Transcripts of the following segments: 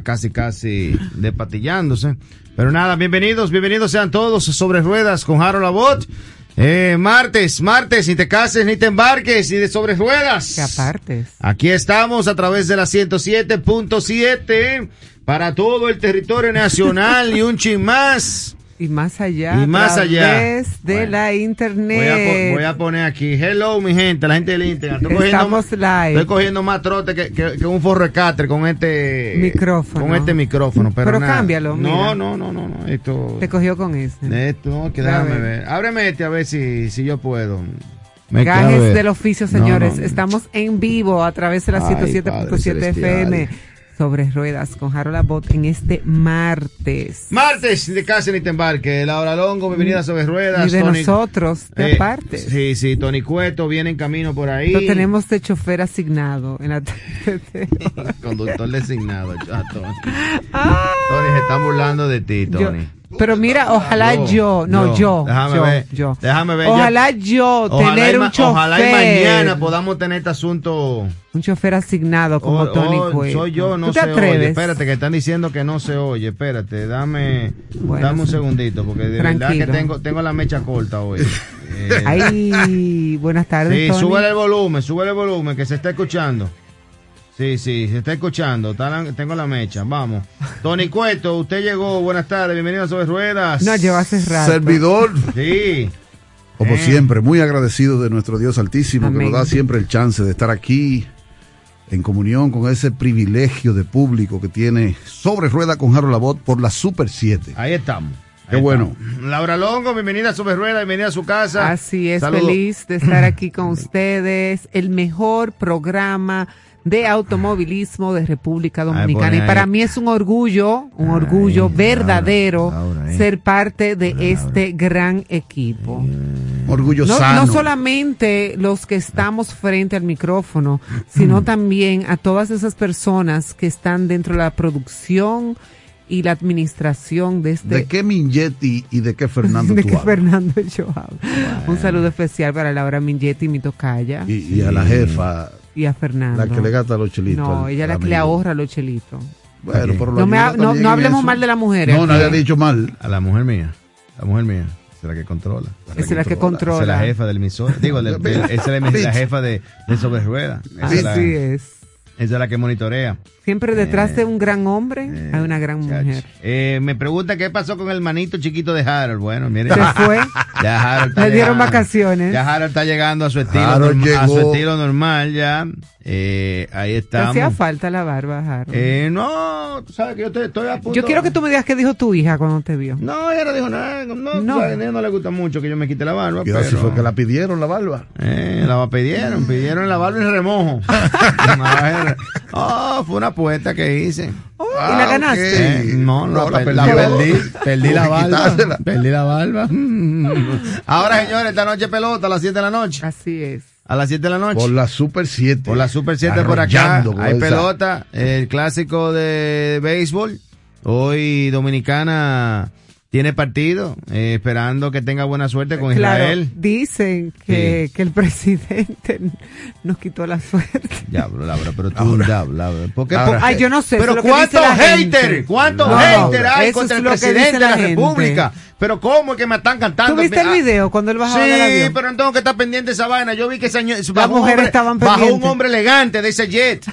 casi casi despatillándose. Pero nada, bienvenidos, bienvenidos sean todos sobre ruedas con Harold Abbott. Eh, martes, martes, ni te cases, ni te embarques, ni de sobre ruedas. Que apartes. Aquí estamos a través de la 107.7 para todo el territorio nacional y un chin más. Y más allá. Y más allá. través de Bueno, la internet. Voy a, po- voy a poner aquí, hello mi gente, la gente del Instagram. Estoy cogiendo, Estamos live. Estoy cogiendo más trote que, que, que un forro de con este Micrófono. Con este micrófono. Pero, Pero nada. cámbialo, No, mira. no, no, no, no. Esto. Te cogió con ese. Esto, no, que déjame ver. ver. Ábreme este a ver si, si yo puedo. Me Gajes del oficio, señores. no. Estamos en vivo a través de la Ay, 107.7 Padre FM. Sobre ruedas con Harold Abbott en este martes. Martes, de casa ni te embarque. Laura Longo, bienvenida sobre ruedas. Y de Tony- nosotros, de Eh, aparte. Sí, sí, Tony Cueto viene en camino por ahí. Lo tenemos de chofer asignado en la Conductor designado. Ah. Tony, se están burlando de ti, Yo- Tony. Pero mira, ojalá Yo, yo, no yo. yo, Déjame yo, ver, yo. déjame ver, ya. Ojalá yo Ojalá tener y un chofer, Ojalá y mañana podamos tener este asunto. un chofer asignado como Oh, Tony oh, Cueto. Soy yo, no ¿Tú te se oye. atreves? Espérate, que están diciendo que no se oye. Espérate, dame, Bueno, dame un segundito, porque de verdad que Tranquilo. tengo, tengo la mecha corta hoy. Eh, Ay, buenas tardes, sí, Tony. súbele el volumen, súbele el volumen, que se está escuchando. Sí, sí, se está escuchando. está la- tengo la mecha, vamos. Tony Cueto, usted llegó. Buenas tardes, bienvenido a Sobre Ruedas. No, lleva hace rato. Servidor, Sí. como Eh. siempre, muy agradecido de nuestro Dios Altísimo Amén. que nos da siempre el chance de estar aquí en comunión con ese privilegio de público que tiene sobre rueda con Harold Labot por la Super 7. Ahí estamos. Qué bueno. Laura Longo, bienvenida a Sobre Ruedas, bienvenida a su casa. Así es, Saludos. feliz de estar aquí con ustedes. El mejor programa de automovilismo de República Dominicana. Y para mí es un orgullo, un Ay, orgullo Laura, verdadero Laura, ser parte de este gran equipo. Orgullo No, sano. no solamente los que estamos frente al micrófono, sino también a todas esas personas que están dentro de la producción y la administración de este ¿De qué Mingetti y de qué Fernando de tú hablas? Fernando yo hablo. Un saludo especial para Laura Mingetti, mi tocaya, y, Y, y a la jefa, a Fernando. la que le gasta los chelitos. No, ella es la que le ahorra los chelitos. Bueno, pero lo No, ha- no, no hablemos eso. mal de la mujer. No, nadie ha dicho mal. A la mujer mía. La mujer mía. Esa es la que controla. Esa es la que Esa controla. es la jefa del emisor. Digo, es la, jefa de, de Sobre Ruedas. Así es. esa es la que monitorea. Siempre detrás de un gran hombre Eh, hay una gran chacho. mujer. Eh, me pregunta qué pasó con el manito chiquito de Harold. Bueno, mire. Se fue. Ya Harold está Le dieron llegando. vacaciones. Ya Harold está llegando a su estilo, Harold norma- a su estilo normal ya. Eh, ahí Te estamos. hacía falta la barba, Harold. Eh, no, tú sabes que yo estoy, estoy a punto. Yo quiero que tú me digas qué dijo tu hija cuando te vio. No, ella no dijo nada. No, No. no. a ella no le gusta mucho que yo me quite la barba. Pero- fue que la pidieron la barba. Eh, la pidieron, pidieron la barba y remojo. Oh, fue una apuesta que hice. Oh, ¿Y la Ah, ganaste? Eh, no, no, No, la per- la perdí. Perdí la barba. Perdí la barba. Ahora, señores, esta noche pelota a las 7 de la noche. Así es. A las 7 de la noche. Por la Super 7. Por la Super 7 por acá. Hay esa- pelota. El clásico de béisbol. Hoy Dominicana tiene partido. eh, esperando que tenga buena suerte con Claro, Israel. dicen que, que el presidente nos quitó la suerte. Diablo, Laura, pero tú diablo, Laura. ¿Por qué? Ahora. Ay, yo no sé. Pero ¿cuántos haters? ¿Cuántos haters hay eso contra el presidente de la gente. República? Pero ¿cómo es que me están cantando? ¿Tú viste el Ah, video cuando él bajaba del Sí, pero no tengo que estar pendiente de esa vaina. Yo vi que ese año- bajó, un mujeres hombre, estaban bajó un hombre elegante de ese jet.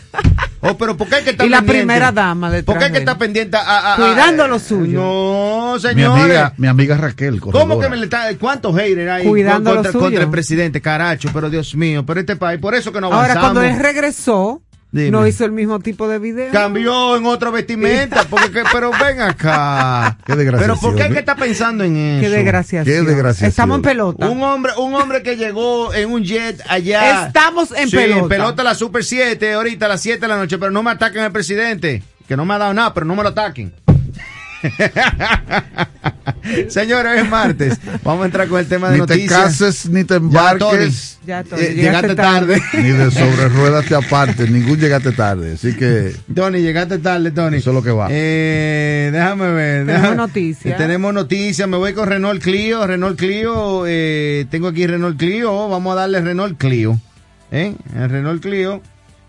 Oh, pero ¿por qué hay que estar Y la pendiente? primera dama detrás ¿Por qué hay que de estar pendiente a, a- a- Cuidando a- lo suyo. No, Mi señores. amiga, mi amiga Raquel. ¿Cómo corredora. que me le está, cuántos haters hay Cuidando lo contra, suyo. contra el presidente, caracho? Pero Dios mío, pero este país, por eso que no avanzamos. Ahora, cuando él regresó, Dime. no hizo el mismo tipo de video. Cambió en otra vestimenta, porque, que- pero ven acá. Qué desgraciación, Pero ¿por qué hay que estar pensando en eso? Qué desgracia. Qué desgraciación. Estamos en pelota. Un hombre, un hombre que llegó en un jet allá. Estamos en Sí, pelota. pelota la Super 7, ahorita a las 7 de la noche, pero no me ataquen al presidente, que no me ha dado nada, pero no me lo ataquen. Señores, es martes. Vamos a entrar con el tema de Ni te noticias. cases ni te Ya, embarques. Ya, Tony, Eh, llegaste tarde. ni de sobre ruedas te apartes. Ningún llegaste tarde. Así que Tony, llegaste tarde, Tony. Eso es lo que va. Eh, déjame ver. Tenemos déjame- noticias. Tenemos noticias. Me voy con Renault Clio. Renault Clio. eh, tengo aquí Renault Clio. Vamos a darle Renault Clio. ¿Eh? El Renault Clio.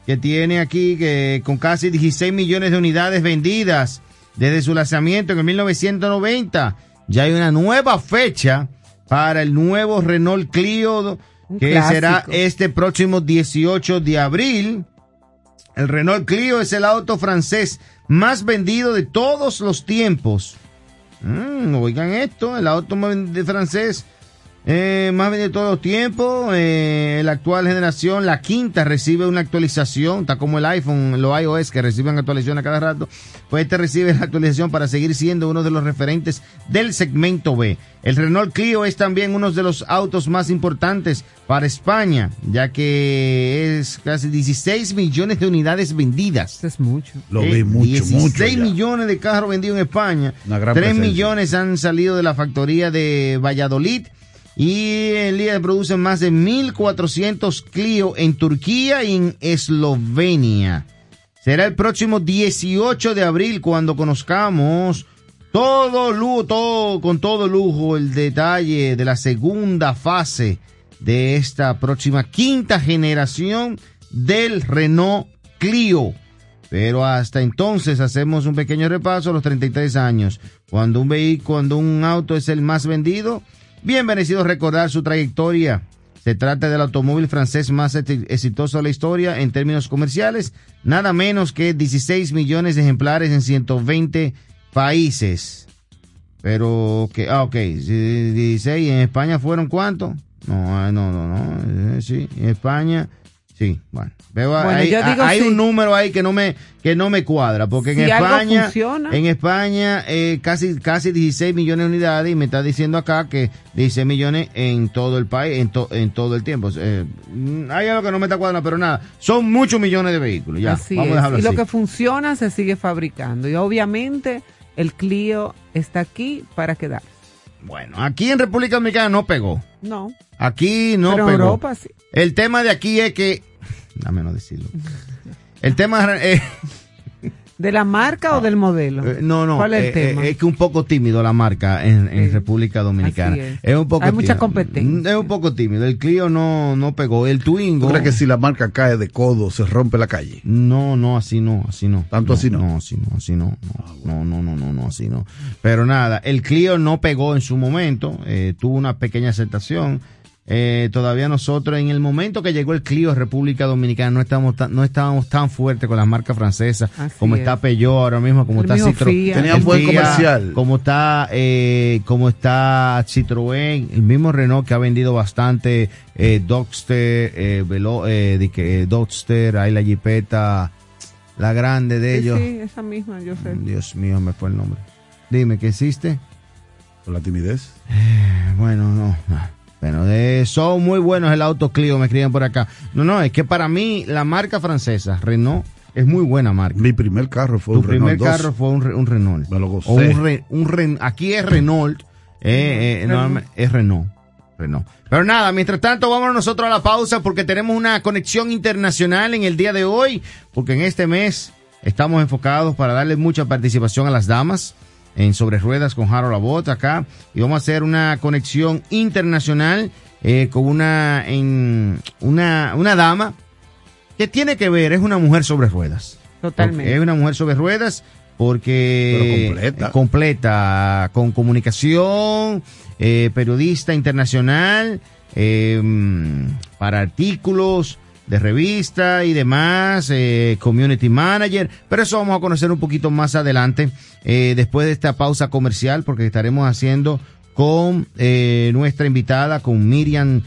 que tiene aquí que con casi 16 millones de unidades vendidas desde su lanzamiento en el 1990. Ya hay una nueva fecha para el nuevo Renault Clio Un que clásico. será este próximo 18 de abril. El Renault Clio es el auto francés más vendido de todos los tiempos. Mm, oigan esto, el auto francés eh, más vendido de todos los tiempos. Eh, la actual generación, la quinta, recibe una actualización. Está como el iPhone, los iOS que reciben actualización a cada rato. Pues este recibe la actualización para seguir siendo uno de los referentes del segmento B. El Renault Clio es también uno de los autos más importantes para España, ya que es casi 16 millones de unidades vendidas. Eso es mucho. Lo Eh, vi mucho, 16 mucho. ya. millones de carros vendidos en España. Una gran 3 presencia. millones han salido de la factoría de Valladolid. Y el día produce más de 1.400 Clio en Turquía y en Eslovenia. Será el próximo 18 de abril cuando conozcamos todo lujo, todo, con todo lujo el detalle de la segunda fase de esta próxima quinta generación del Renault Clio. Pero hasta entonces hacemos un pequeño repaso a los 33 años. Cuando un vehículo, cuando un auto es el más vendido, bien merecido recordar su trayectoria. Se trata del automóvil francés más ex- exitoso de la historia en términos comerciales, nada menos que 16 millones de ejemplares en 120 países. Pero que, ah, ok, sí, 16, ¿y en España fueron cuántos? No, ah, no, no, no, eh, sí, en España, sí, bueno. Veo, Bueno, hay, digo hay sí. un número ahí que no me, que no me cuadra, porque Si en España, en España, eh, casi, casi 16 millones de unidades y me está diciendo acá que 16 millones en todo el país, en, to- en todo el tiempo. Eh, mm, hay algo que no me está cuadrando, pero nada, son muchos millones de vehículos, ya, así vamos a es. Y lo que funciona se sigue fabricando. Y obviamente el Clio está aquí para quedar. Bueno, aquí en República Dominicana no pegó. No. Aquí no pero en pegó. Europa sí. El tema de aquí es que. Dame no decirlo. El tema. eh, ¿De la marca o del modelo? eh, no, no. ¿Cuál es el eh, tema? eh, es que un poco tímido la marca en, en Sí. República Dominicana. Así es. un poco Hay mucha competencia. Es un poco tímido. El Clio no, no pegó. El Twingo. ¿Tú crees que si la marca cae de codo se rompe la calle? No, no, así no, así no. ¿Tanto así no? No, así no, así no. No, no, no, no, no, así no. Pero nada, el Clio no pegó en su momento, eh, tuvo una pequeña aceptación. Eh, todavía nosotros, en el momento que llegó el Clio a República Dominicana, no estábamos tan, no estábamos tan fuertes con las marcas francesas, Así como es. está Peugeot ahora mismo, como El está Citroën. El buen comercial. Como está, eh, como está Citroën, el mismo Renault que ha vendido bastante, eh, Dogster, eh, Velo, eh, eh, Dogster, hay la Jeepeta, la grande de Sí, ellos. sí, esa misma, yo sé. Dios mío, me fue el nombre. Dime, ¿qué existe? Por la timidez. Eh, Bueno, no. Bueno, de, son muy buenos el auto Clio, me escriben por acá. No, no, es que para mí la marca francesa, Renault, es muy buena marca. Mi primer carro fue Tu un primer Renault 2. carro fue un, Re- un Renault. Me lo gocé. O un, Re- un Ren- aquí es Renault, eh, eh, Renault. no, es Renault. Renault. Pero nada, mientras tanto, vámonos nosotros a la pausa porque tenemos una conexión internacional en el día de hoy, porque en este mes estamos enfocados para darle mucha participación a las damas en Sobre Ruedas con Harold Labot acá y vamos a hacer una conexión internacional eh, con una, en, una, una dama que tiene que ver, es una mujer sobre ruedas. Totalmente. Es una mujer sobre ruedas porque Pero completa. eh, completa, con comunicación, eh, periodista internacional, eh, para artículos de revista y demás, eh, community manager, pero eso vamos a conocer un poquito más adelante, eh, después de esta pausa comercial, porque estaremos haciendo con eh, nuestra invitada, con Miriam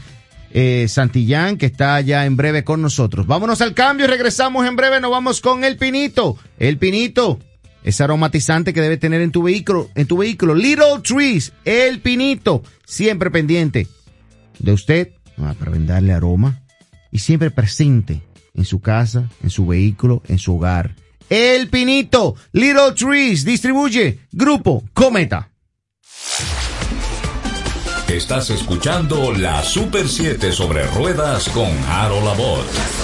Santillán, que está ya en breve con nosotros. Vámonos al cambio regresamos en breve. Nos vamos con el pinito. El pinito, ese aromatizante que debe tener en tu vehículo, en tu vehículo. Little Trees, el pinito, siempre pendiente de usted ah, para brindarle aroma y siempre presente en su casa, en su vehículo, en su hogar. El pinito, Little Trees, distribuye Grupo Cometa. Estás escuchando la Super 7 sobre ruedas con Harold Labot.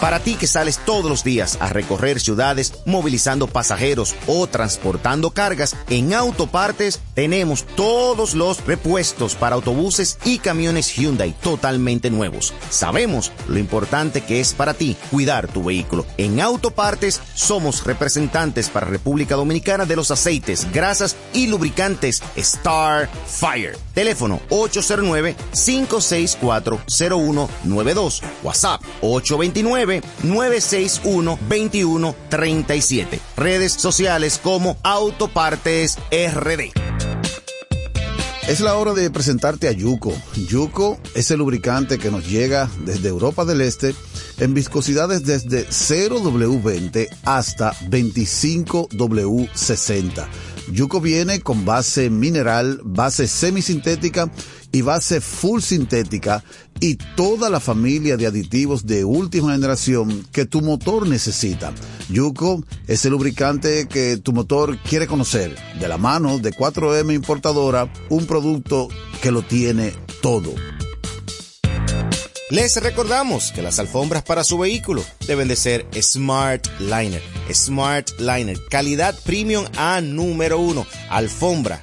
Para ti que sales todos los días a recorrer ciudades movilizando pasajeros o transportando cargas, en Autopartes tenemos todos los repuestos para autobuses y camiones Hyundai totalmente nuevos. Sabemos lo importante que es para ti cuidar tu vehículo. En Autopartes somos representantes para República Dominicana de los aceites, grasas y lubricantes Star Fire. Teléfono 809-564-0192. WhatsApp 829 961-2137. Redes sociales como Autopartes RD. Es la hora de presentarte a Yuko. Yuko es el lubricante que nos llega desde Europa del Este en viscosidades desde 0W20 hasta 25W60. Yuko viene con base mineral, base semisintética y base full sintética y toda la familia de aditivos de última generación que tu motor necesita. Yuko es el lubricante que tu motor quiere conocer. De la mano de 4M Importadora, un producto que lo tiene todo. Les recordamos que las alfombras para su vehículo deben de ser Smart Liner. Smart Liner, calidad premium a número uno. Alfombra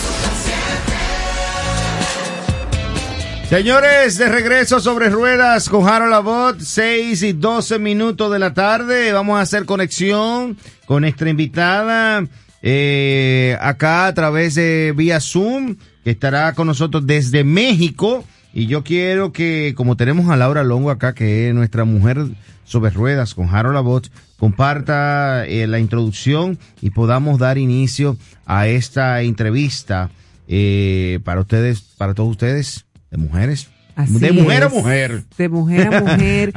Señores, de regreso sobre ruedas con Harold Abbott, 6 y 12 minutos de la tarde. Vamos a hacer conexión con nuestra invitada eh, acá a través de vía Zoom, que estará con nosotros desde México. Y yo quiero que, como tenemos a Laura Longo acá, que es nuestra mujer sobre ruedas con Harold Abbott, comparta eh, la introducción y podamos dar inicio a esta entrevista eh, para ustedes, para todos ustedes de mujeres. Así de mujer es, a mujer. De mujer a mujer.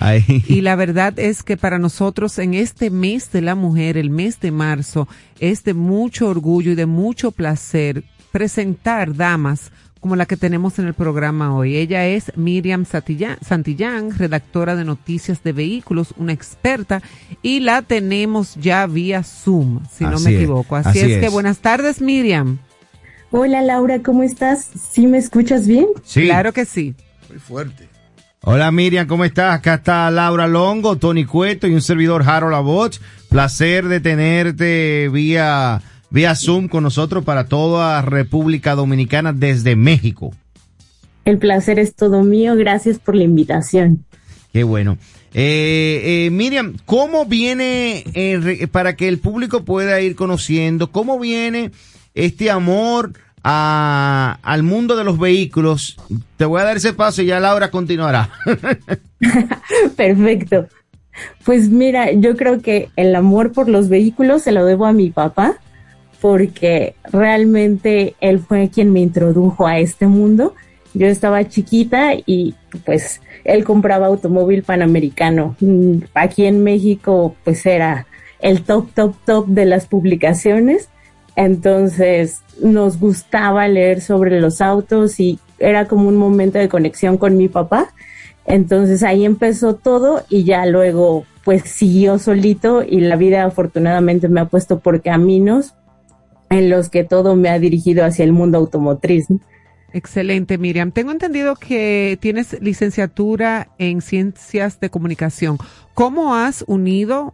Y la verdad es que para nosotros en este mes de la mujer, el mes de marzo, es de mucho orgullo y de mucho placer presentar damas como la que tenemos en el programa hoy. Ella es Miriam Santillán, redactora de noticias de vehículos, una experta, y la tenemos ya vía Zoom, si no Así me equivoco. Así, así es, que buenas tardes, Miriam. Hola Laura, ¿cómo estás? ¿Sí me escuchas bien? Sí. Claro que sí. Muy fuerte. Hola Miriam, ¿cómo estás? Acá está Laura Longo, Tony Cueto y un servidor Harold Abbott. Placer de tenerte vía, vía Zoom con nosotros para toda República Dominicana desde México. El placer es todo mío, gracias por la invitación. Qué bueno. Eh, eh, Miriam, ¿cómo viene, eh, para que el público pueda ir conociendo, cómo viene este amor a- al mundo de los vehículos? Te voy a dar ese paso y ya Laura continuará. Perfecto. Pues mira, yo creo que el amor por los vehículos se lo debo a mi papá, porque realmente él fue quien me introdujo a este mundo. Yo estaba chiquita y pues él compraba automóvil panamericano. Mm, Aquí en México pues era el top, top, top de las publicaciones. Entonces nos gustaba leer sobre los autos y era como un momento de conexión con mi papá. Entonces ahí empezó todo y ya luego pues siguió solito y la vida afortunadamente me ha puesto por caminos en los que todo me ha dirigido hacia el mundo automotriz. Excelente, Miriam. Tengo entendido que tienes licenciatura en ciencias de comunicación. ¿Cómo has unido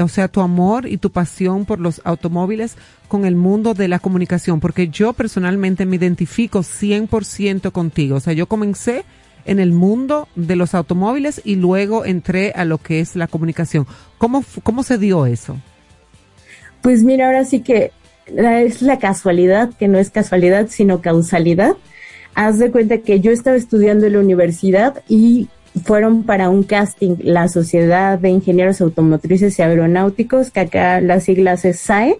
o sea, tu amor y tu pasión por los automóviles con el mundo de la comunicación? Porque yo personalmente me identifico 100% contigo. O sea, yo comencé en el mundo de los automóviles y luego entré a lo que es la comunicación. ¿Cómo, cómo se dio eso? Pues mira, ahora sí que es la casualidad, que no es casualidad, sino causalidad. Haz de cuenta que yo estaba estudiando en la universidad y fueron para un casting la Sociedad de Ingenieros Automotrices y Aeronáuticos, que acá las siglas es SAE.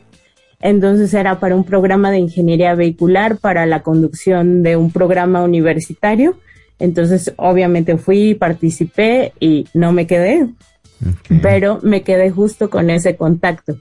Entonces era para un programa de ingeniería vehicular para la conducción de un programa universitario. Entonces obviamente fui, participé y no me quedé, pero me quedé justo con ese contacto.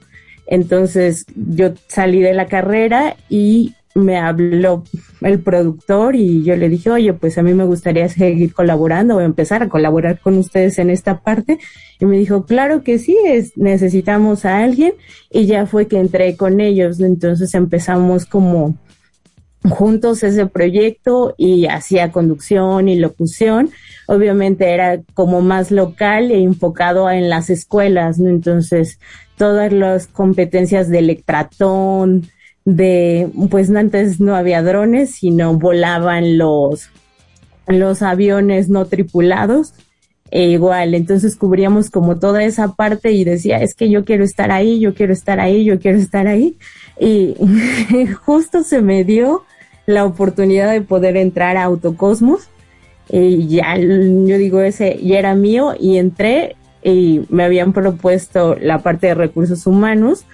Entonces yo salí de la carrera y me habló el productor y yo le dije, oye, pues a mí me gustaría seguir colaborando o empezar a colaborar con ustedes en esta parte. Y me dijo, claro que sí, es, necesitamos a alguien. Y ya fue que entré con ellos. Entonces empezamos como juntos ese proyecto y hacía conducción y locución. Obviamente era como más local e enfocado en las escuelas, ¿no? Entonces, todas las competencias de electratón, de, pues antes no había drones, sino volaban los, los aviones no tripulados. E igual, entonces cubríamos como toda esa parte y decía, es que yo quiero estar ahí, yo quiero estar ahí, yo quiero estar ahí. Y justo se me dio la oportunidad de poder entrar a Autocosmos. Y ya, yo digo, ese ya era mío y entré y me habían propuesto la parte de recursos humanos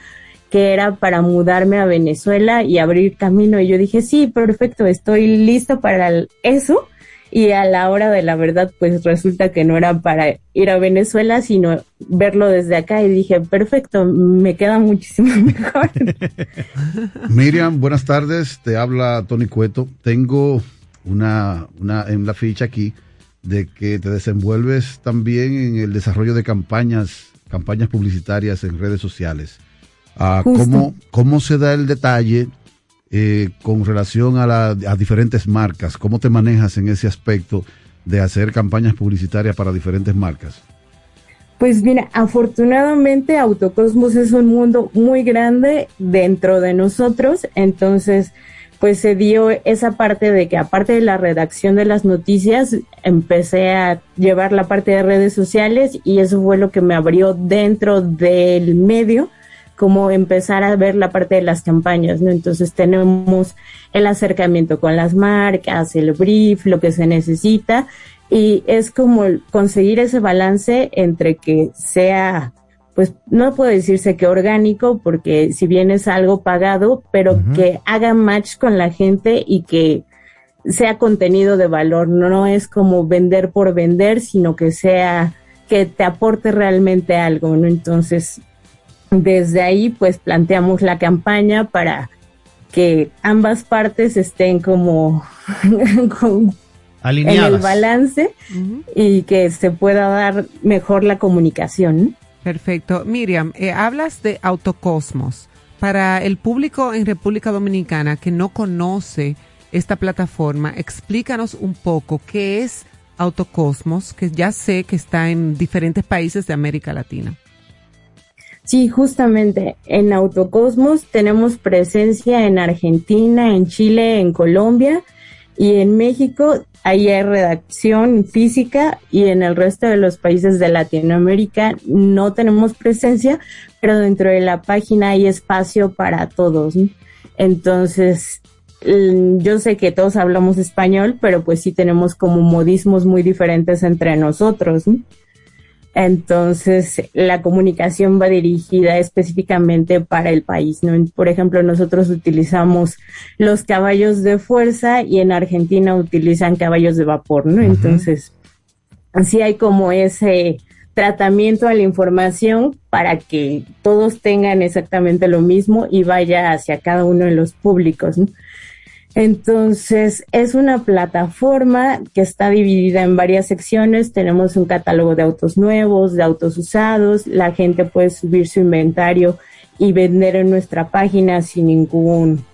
que era para mudarme a Venezuela y abrir camino. Y yo dije, sí, perfecto, estoy listo para eso. Y a la hora de la verdad, pues resulta que no era para ir a Venezuela, sino verlo desde acá. Y dije, perfecto, me queda muchísimo mejor. Miriam, buenas tardes. Te habla Tony Cueto. Tengo una, una en la ficha aquí de que te desenvuelves también en el desarrollo de campañas, campañas publicitarias en redes sociales. Ah, ¿cómo, ¿Cómo se da el detalle eh, con relación a, la, diferentes marcas? ¿Cómo te manejas en ese aspecto de hacer campañas publicitarias para diferentes marcas? Pues mira, afortunadamente Autocosmos es un mundo muy grande dentro de nosotros, entonces pues se dio esa parte de que aparte de la redacción de las noticias, empecé a llevar la parte de redes sociales y eso fue lo que me abrió dentro del medio como empezar a ver la parte de las campañas, ¿no? Entonces tenemos el acercamiento con las marcas, el brief, lo que se necesita y es como conseguir ese balance entre que sea pues no puedo decirse que orgánico, porque si bien es algo pagado, pero que haga match con la gente y que sea contenido de valor. No es como vender por vender, sino que sea, que te aporte realmente algo, ¿no? Entonces, desde ahí pues planteamos la campaña para que ambas partes estén como Alineadas. en el balance y que se pueda dar mejor la comunicación. Perfecto. Miriam, eh, hablas de Autocosmos. Para el público en República Dominicana que no conoce esta plataforma, explícanos un poco qué es Autocosmos, que ya sé que está en diferentes países de América Latina. Sí, justamente en Autocosmos tenemos presencia en Argentina, en Chile, en Colombia y en México. Ahí hay redacción física y en el resto de los países de Latinoamérica no tenemos presencia, pero dentro de la página hay espacio para todos. Entonces, yo sé que todos hablamos español, pero pues sí tenemos como modismos muy diferentes entre nosotros. Entonces, la comunicación va dirigida específicamente para el país, ¿no? Por ejemplo, nosotros utilizamos los caballos de fuerza y en Argentina utilizan caballos de vapor, ¿no? Entonces, así hay como ese tratamiento a la información para que todos tengan exactamente lo mismo y vaya hacia cada uno de los públicos, ¿no? Entonces, es una plataforma que está dividida en varias secciones. Tenemos un catálogo de autos nuevos, de autos usados. La gente puede subir su inventario y vender en nuestra página sin ningún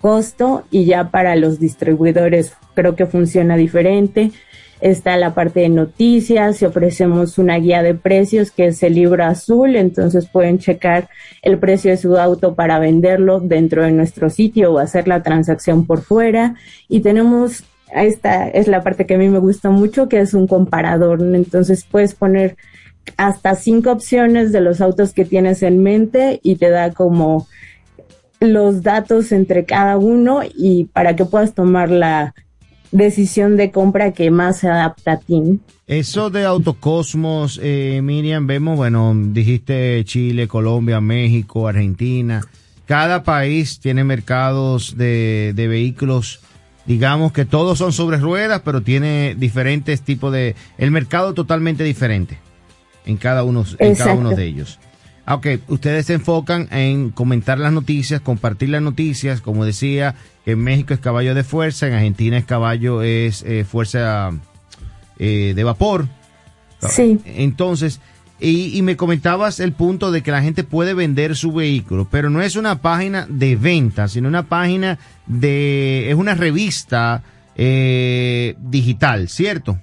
costo. Y ya para los distribuidores creo que funciona diferente está la parte de noticias y ofrecemos una guía de precios que es el libro azul, entonces pueden checar el precio de su auto para venderlo dentro de nuestro sitio o hacer la transacción por fuera. Y tenemos esta es la parte que a mí me gusta mucho que es un comparador, entonces puedes poner hasta cinco opciones de los autos que tienes en mente y te da como los datos entre cada uno y para que puedas tomar la decisión de compra que más se adapta a ti. Eso de Autocosmos, eh, Miriam, vemos, bueno, dijiste Chile, Colombia, México, Argentina. Cada país tiene mercados de, de vehículos, digamos que todos son sobre ruedas, pero tiene diferentes tipos de... El mercado totalmente diferente en cada uno, en cada uno de ellos. Ok, ustedes se enfocan en comentar las noticias, compartir las noticias, como decía, en México es caballo de fuerza, en Argentina es caballo, es eh, fuerza eh, de vapor. Sí. Entonces, y, me comentabas el punto de que la gente puede vender su vehículo, pero no es una página de venta, sino una página de, es una revista eh, digital, ¿cierto?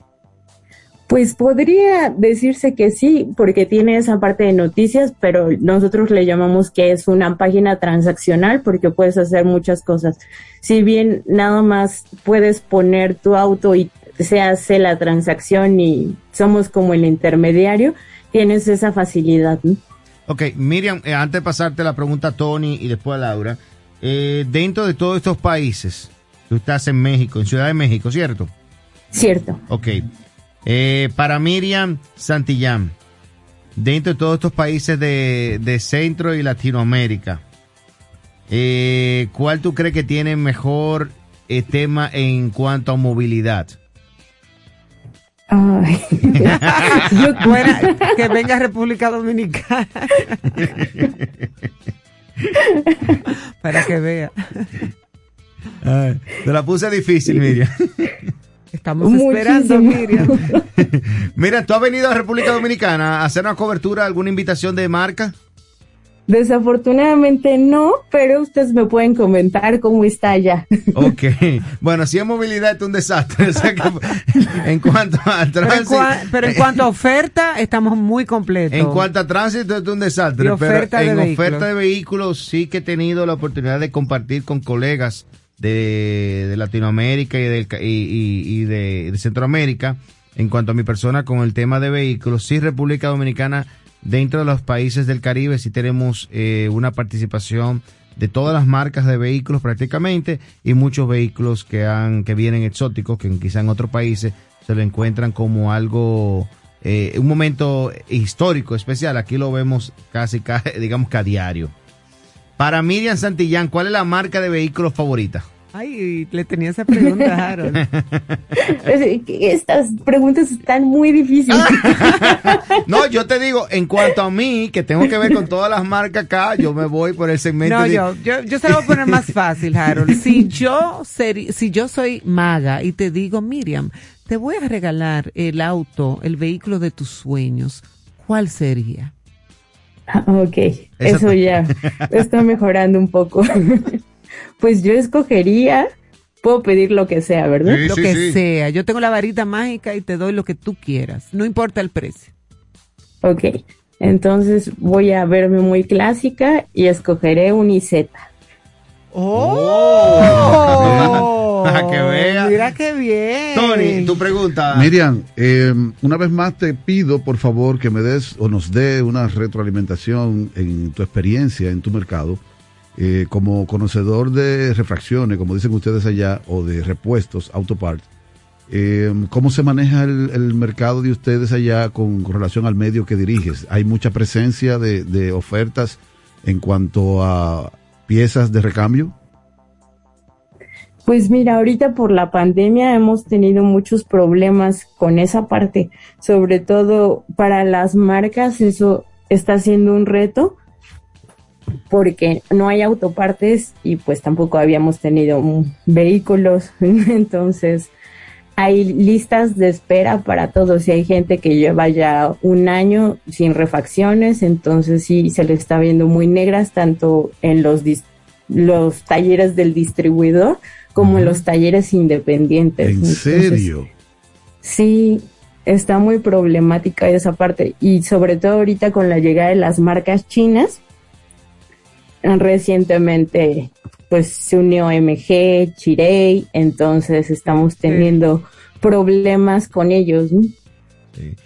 Pues podría decirse que sí, porque tiene esa parte de noticias, pero nosotros le llamamos que es una página transaccional porque puedes hacer muchas cosas. Si bien nada más puedes poner tu auto y se hace la transacción y somos como el intermediario, tienes esa facilidad. Ok, Miriam, eh, antes de pasarte la pregunta a Tony y después a Laura, eh, dentro de todos estos países, tú estás en México, en Ciudad de México, ¿cierto? Cierto. Ok. Eh, para Miriam Santillán, dentro de todos estos países de, Centro y Latinoamérica, eh, ¿cuál tú crees que tiene mejor eh, tema en cuanto a movilidad? Ay. Yo que venga República Dominicana. Para que vea. te la puse difícil, Miriam. Estamos esperando, Miriam. Mira, ¿tú has venido a República Dominicana a hacer una cobertura, alguna invitación de marca? Desafortunadamente no, pero ustedes me pueden comentar cómo está allá. Ok, bueno, si es movilidad es un desastre. en cuanto a tránsito. Pero en, cuanto a oferta, estamos muy completos. En cuanto a tránsito es un desastre. pero en oferta de vehículos sí que he tenido la oportunidad de compartir con colegas de, Latinoamérica y, del, de, Centroamérica en cuanto a mi persona con el tema de vehículos. Sí, República Dominicana, dentro de los países del Caribe, sí tenemos eh, una participación de todas las marcas de vehículos prácticamente y muchos vehículos que han que vienen exóticos que quizá en otros países se lo encuentran como algo eh, un momento histórico especial aquí lo vemos casi digamos que a diario para Miriam Santillán, ¿cuál es la marca de vehículos favorita? Ay, le tenía esa pregunta, Harold. Estas preguntas están muy difíciles. no, yo te digo, en cuanto a mí, que tengo que ver con todas las marcas acá, yo me voy por el segmento. No, yo, yo, yo se lo voy a poner más fácil, Harold. Si yo, si yo soy maga y te digo, Miriam, te voy a regalar el auto, el vehículo de tus sueños, ¿cuál sería? Ok, eso ya está mejorando un poco. pues yo escogería, puedo pedir lo que sea, ¿verdad? lo que sea. Yo tengo la varita mágica y te doy lo que tú quieras, no importa el precio. Ok, entonces voy a verme muy clásica y escogeré un IZ. ¡Oh! Para que vea. Mira qué bien. Tony, tu pregunta. Miriam, eh, una vez más te pido, por favor, que me des o nos dé una retroalimentación en tu experiencia en tu mercado. Eh, como conocedor de refracciones, como dicen ustedes allá, o de repuestos, autoparts, eh, ¿cómo se maneja el, mercado de ustedes allá con, relación al medio que diriges? ¿Hay mucha presencia de ofertas en cuanto a piezas de recambio? Pues mira, ahorita por la pandemia hemos tenido muchos problemas con esa parte, sobre todo para las marcas, eso está siendo un reto, porque no hay autopartes y pues tampoco habíamos tenido vehículos, entonces hay listas de espera para todos y hay gente que lleva ya un año sin refacciones, entonces sí se le está viendo muy negras tanto en los, los talleres del distribuidor como en los talleres independientes. ¿En serio? Sí, está muy problemática esa parte y sobre todo ahorita con la llegada de las marcas chinas, recientemente pues se unió MG, Chirei, entonces estamos teniendo problemas con ellos.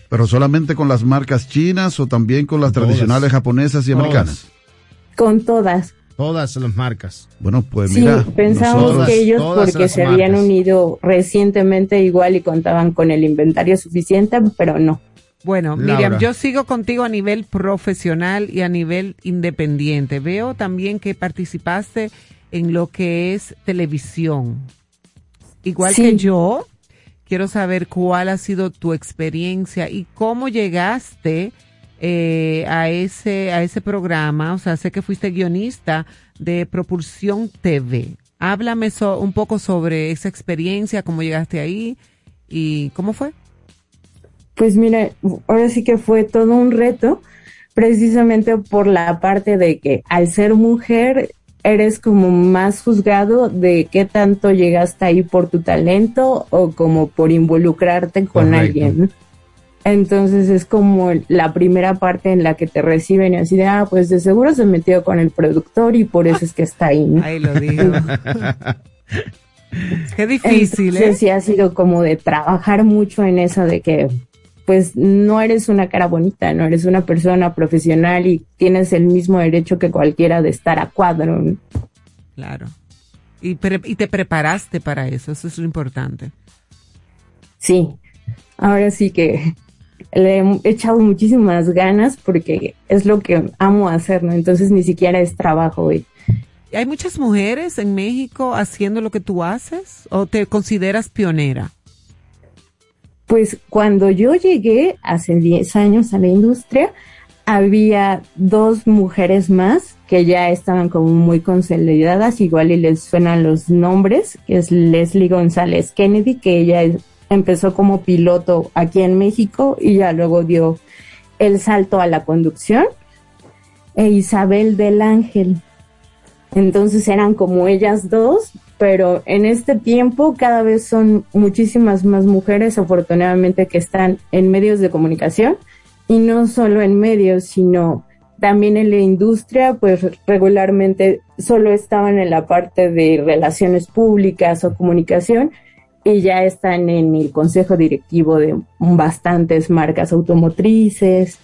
Pero solamente con las marcas chinas o también con las tradicionales japonesas y americanas. Con todas. Todas las marcas. Bueno, pues sí, mira. pensamos que ellos porque se habían unido recientemente igual y contaban con el inventario suficiente, pero no. Bueno, Miriam, yo sigo contigo a nivel profesional y a nivel independiente. Veo también que participaste en lo que es televisión. Igual que yo, quiero saber cuál ha sido tu experiencia y cómo llegaste eh, a ese a ese programa. O sea, sé que fuiste guionista de Propulsión TV. Háblame un poco sobre esa experiencia, cómo llegaste ahí y cómo fue. Pues mira, ahora sí que fue todo un reto, precisamente por la parte de que al ser mujer eres como más juzgado de qué tanto llegaste ahí por tu talento o como por involucrarte con alguien. Entonces es como la primera parte en la que te reciben y así de, ah, pues de seguro se metió con el productor y por eso es que está ahí. Ahí lo digo. Qué difícil, Entonces, ¿eh? Sí, ha sido como de trabajar mucho en eso de que pues no eres una cara bonita, no eres una persona profesional y tienes el mismo derecho que cualquiera de estar a cuadro. Claro. Y, y te preparaste para eso, eso es lo importante. Sí, ahora sí que le he echado muchísimas ganas porque es lo que amo hacer, ¿no? Entonces ni siquiera es trabajo. hoy. ¿Hay muchas mujeres en México haciendo lo que tú haces o te consideras pionera? Pues cuando yo llegué hace 10 años a la industria, había dos mujeres más que ya estaban como muy consolidadas, igual y les suenan los nombres, que es Leslie González Kennedy, que ella empezó como piloto aquí en México y ya luego dio el salto a la conducción, e Isabel del Ángel. Entonces eran como ellas dos, pero en este tiempo cada vez son muchísimas más mujeres, afortunadamente, que están en medios de comunicación y no solo en medios, sino también en la industria, pues regularmente solo estaban en la parte de relaciones públicas o comunicación y ya están en el consejo directivo de bastantes marcas automotrices.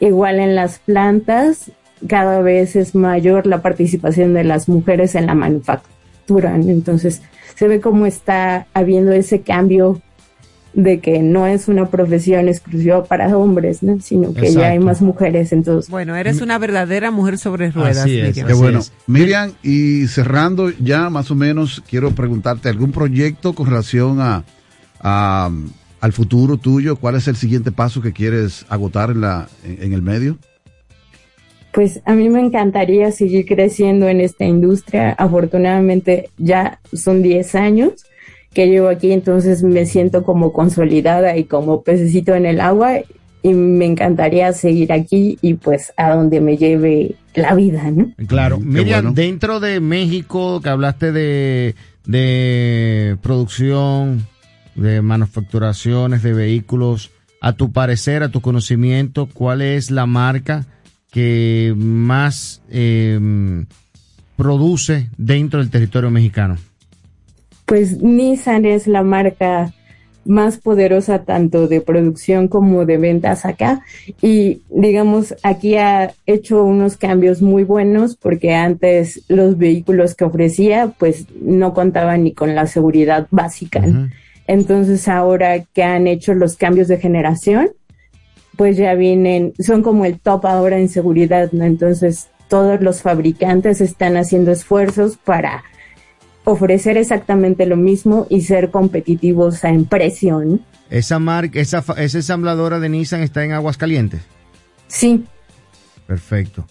Igual en las plantas, cada vez es mayor la participación de las mujeres en la manufactura entonces, se ve cómo está habiendo ese cambio de que no es una profesión exclusiva para hombres, sino que ya hay más mujeres. Entonces, bueno, eres una verdadera mujer sobre ruedas, Miriam. Qué bueno. Miriam, y cerrando ya más o menos, quiero preguntarte algún proyecto con relación a, al futuro tuyo. ¿Cuál es el siguiente paso que quieres agotar en, la, en el medio? Pues a mí me encantaría seguir creciendo en esta industria. Afortunadamente ya son 10 años que llevo aquí, entonces me siento como consolidada y como pececito en el agua y me encantaría seguir aquí y pues a donde me lleve la vida, ¿no? Claro. Miriam, dentro de México, que hablaste de, de producción, de manufacturaciones, de vehículos, a tu parecer, a tu conocimiento, ¿cuál es la marca? Que más em, produce dentro del territorio mexicano? Pues Nissan es la marca más poderosa tanto de producción como de ventas acá y digamos aquí ha hecho unos cambios muy buenos porque antes los vehículos que ofrecía pues no contaban ni con la seguridad básica. Entonces ahora que han hecho los cambios de generación pues ya vienen, son como el top ahora en seguridad, ¿no? Entonces todos los fabricantes están haciendo esfuerzos para ofrecer exactamente lo mismo y ser competitivos en precio, ¿no? Esa marca, esa, esa ensambladora de Nissan está en Aguascalientes. Sí. Perfecto.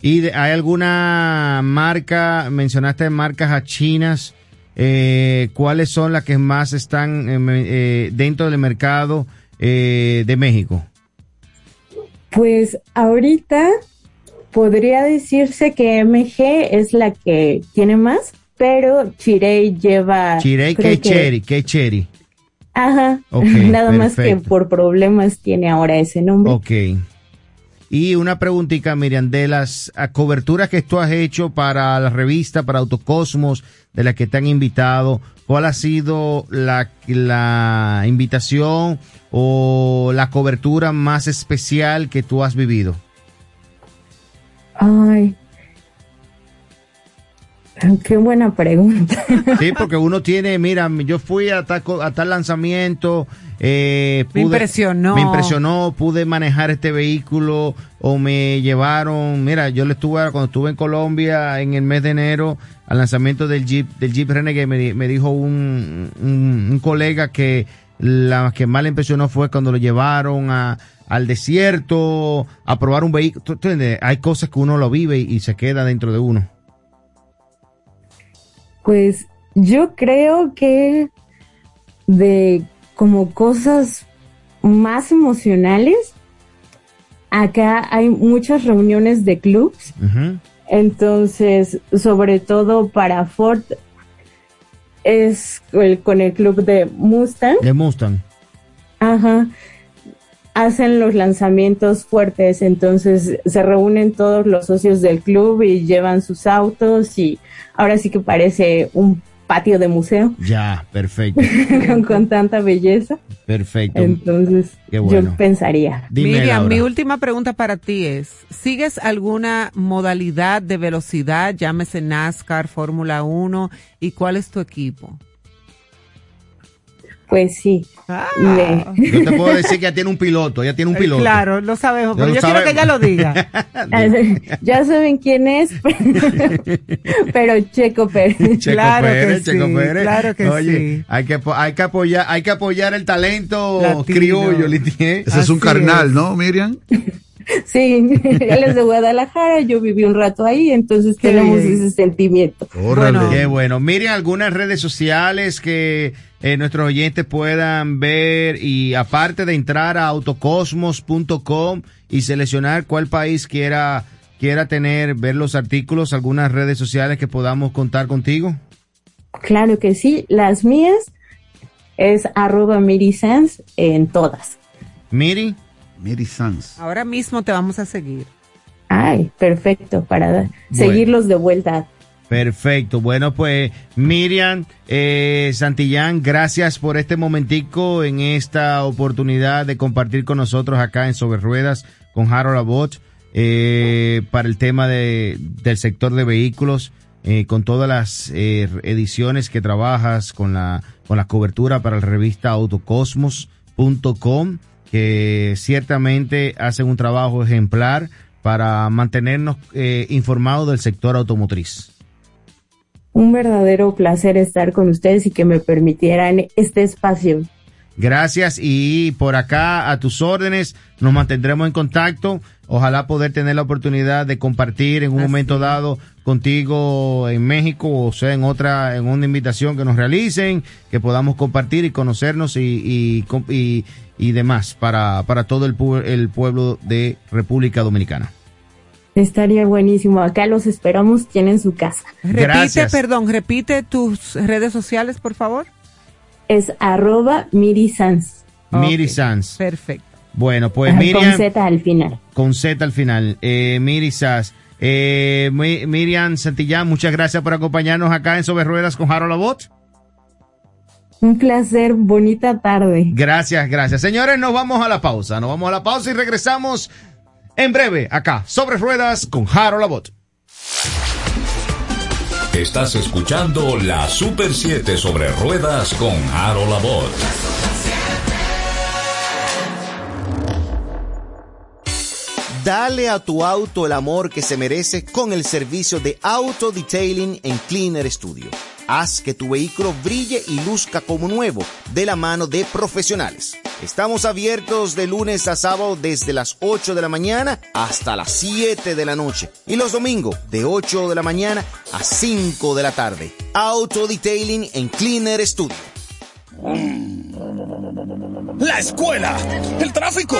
¿Y hay alguna marca, mencionaste marcas a chinas, eh, cuáles son las que más están eh, dentro del mercado de México? Pues ahorita podría decirse que MG es la que tiene más, pero Chirei lleva... Chirei, ¿qué cherry? ¿Qué cherry? Ajá, nada más que por problemas tiene ahora ese nombre. Ok. Y una preguntita, Miriam, de las coberturas que tú has hecho para la revista, para Autocosmos, de las que te han invitado, ¿cuál ha sido la, la invitación o la cobertura más especial que tú has vivido? Ay, Qué buena pregunta. Sí, porque uno tiene, mira, yo fui a tal, a tal lanzamiento, eh, me impresionó. Me impresionó, pude manejar este vehículo o me llevaron, mira, yo le estuve, cuando estuve en Colombia en el mes de enero, al lanzamiento del Jeep, del Jeep Renegade, me, me dijo un, un, colega que la que más le impresionó fue cuando lo llevaron a, al desierto a probar un vehículo. Hay cosas que uno lo vive y se queda dentro de uno. Pues yo creo que de como cosas más emocionales, acá hay muchas reuniones de clubs. Entonces, sobre todo para Ford, es con el club de Mustang. De Mustang. Ajá. Hacen los lanzamientos fuertes, entonces se reúnen todos los socios del club y llevan sus autos y ahora sí que parece un patio de museo. Ya, perfecto. con, tanta belleza. Perfecto. Entonces, yo pensaría. Miriam, mi última pregunta para ti es, ¿sigues alguna modalidad de velocidad, llámese NASCAR, Fórmula 1, y cuál es tu equipo? Pues sí. Ah. Yo te puedo decir que ya tiene un piloto, ya tiene un eh, piloto. Claro, lo sabemos, pero yo quiero que ella lo diga. ya saben quién es, pero Checo Pérez. Checo claro Pérez, que Checo sí, Pérez. Claro que Oye, sí. Hay que, hay que apoyar, hay que apoyar el talento criollo, Ese es un carnal, ¿no, Miriam? Sí, él es de Guadalajara, yo viví un rato ahí, entonces tenemos ese sentimiento. Bueno. Qué bueno. Miriam, algunas redes sociales que eh, nuestros oyentes puedan ver y aparte de entrar a autocosmos.com y seleccionar cuál país quiera quiera tener, ver los artículos, algunas redes sociales que podamos contar contigo. Claro que sí, las mías es arroba Miri en todas. Miri. Miri Sanz. Ahora mismo te vamos a seguir. Ay, perfecto, para seguirlos de vuelta. Perfecto. Bueno, pues Miriam eh, Santillán, gracias por este momentico en esta oportunidad de compartir con nosotros acá en Sobre Ruedas con Harold Abbott eh, para el tema de, del sector de vehículos. Eh, con todas las eh, ediciones que trabajas, con la, con la cobertura para la revista autocosmos.com, que ciertamente hacen un trabajo ejemplar para mantenernos eh, informados del sector automotriz un verdadero placer estar con ustedes y que me permitieran este espacio. Gracias y por acá a tus órdenes nos mantendremos en contacto. Ojalá poder tener la oportunidad de compartir en un momento dado contigo en México o sea en otra en una invitación que nos realicen, que podamos compartir y conocernos y, y, y, demás para, para todo el, el pueblo de República Dominicana. Estaría buenísimo. Acá los esperamos, tienen su casa. Repite, perdón, repite tus redes sociales, por favor. Es arroba Miri Miri Perfecto. Bueno, pues Miriam. Con Z al final. Con Z al final. Eh, Miri Eh, Miriam Santillán, muchas gracias por acompañarnos acá en Sobre Ruedas con Harold Abot. Un placer, bonita tarde. Gracias, gracias. Señores, nos vamos a la pausa. Nos vamos a la pausa y regresamos en breve, acá, sobre ruedas con Harold Labot. Estás escuchando la Super 7 sobre ruedas con Harold Labot. Dale a tu auto el amor que se merece con el servicio de auto detailing en Cleaner Studio. Haz que tu vehículo brille y luzca como nuevo de la mano de profesionales Estamos abiertos de lunes a sábado desde las 8 de la mañana hasta las 7 de la noche. Y los domingos de 8 de la mañana a 5 de la tarde. Auto Detailing en Cleaner Studio. La escuela, el tráfico.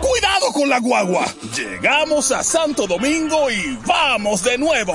Cuidado con la guagua. Llegamos a Santo Domingo y vamos de nuevo.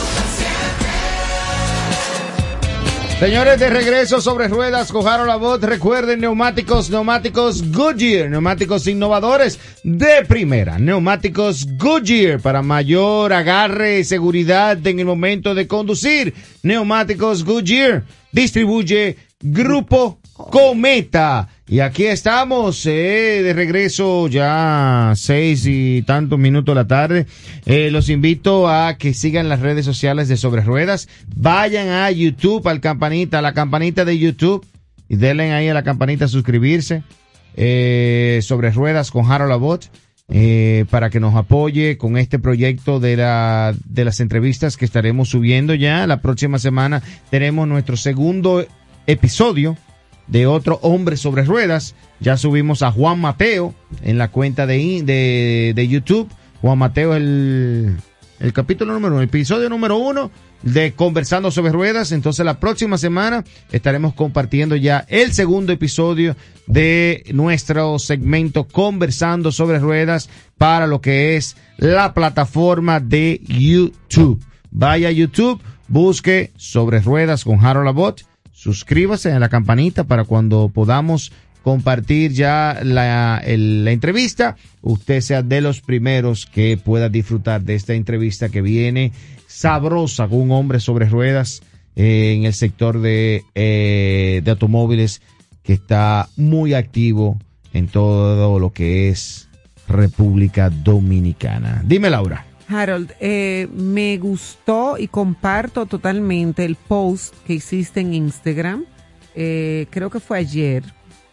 Señores, de regreso sobre ruedas, cojaron la voz. Recuerden, neumáticos, neumáticos Goodyear, neumáticos innovadores de primera. Neumáticos Goodyear para mayor agarre y seguridad en el momento de conducir. Neumáticos Goodyear distribuye Grupo Cometa. Y aquí estamos, eh, de regreso ya seis y tantos minutos de la tarde. Eh, los invito a que sigan las redes sociales de Sobre Ruedas. Vayan a YouTube, al campanita, a la campanita de YouTube. Y denle ahí a la campanita suscribirse. Eh, sobre Ruedas con Harold Abbott. Eh, para que nos apoye con este proyecto de la, de las entrevistas que estaremos subiendo ya. La próxima semana tenemos nuestro segundo episodio de otro hombre sobre ruedas. Ya subimos a Juan Mateo en la cuenta de, de, de YouTube. Juan Mateo el, el capítulo número uno, el episodio número uno de Conversando sobre Ruedas. Entonces la próxima semana estaremos compartiendo ya el segundo episodio de nuestro segmento Conversando sobre Ruedas para lo que es la plataforma de YouTube. Vaya a YouTube, busque sobre ruedas con Harold Abbott suscríbase a la campanita para cuando podamos compartir ya la, entrevista, usted sea de los primeros que pueda disfrutar de esta entrevista que viene sabrosa con un hombre sobre ruedas eh, en el sector de, eh, de automóviles que está muy activo en todo lo que es República Dominicana. Dime Laura. Harold, eh, me gustó y comparto totalmente el post que hiciste en Instagram. Eh, creo que fue ayer.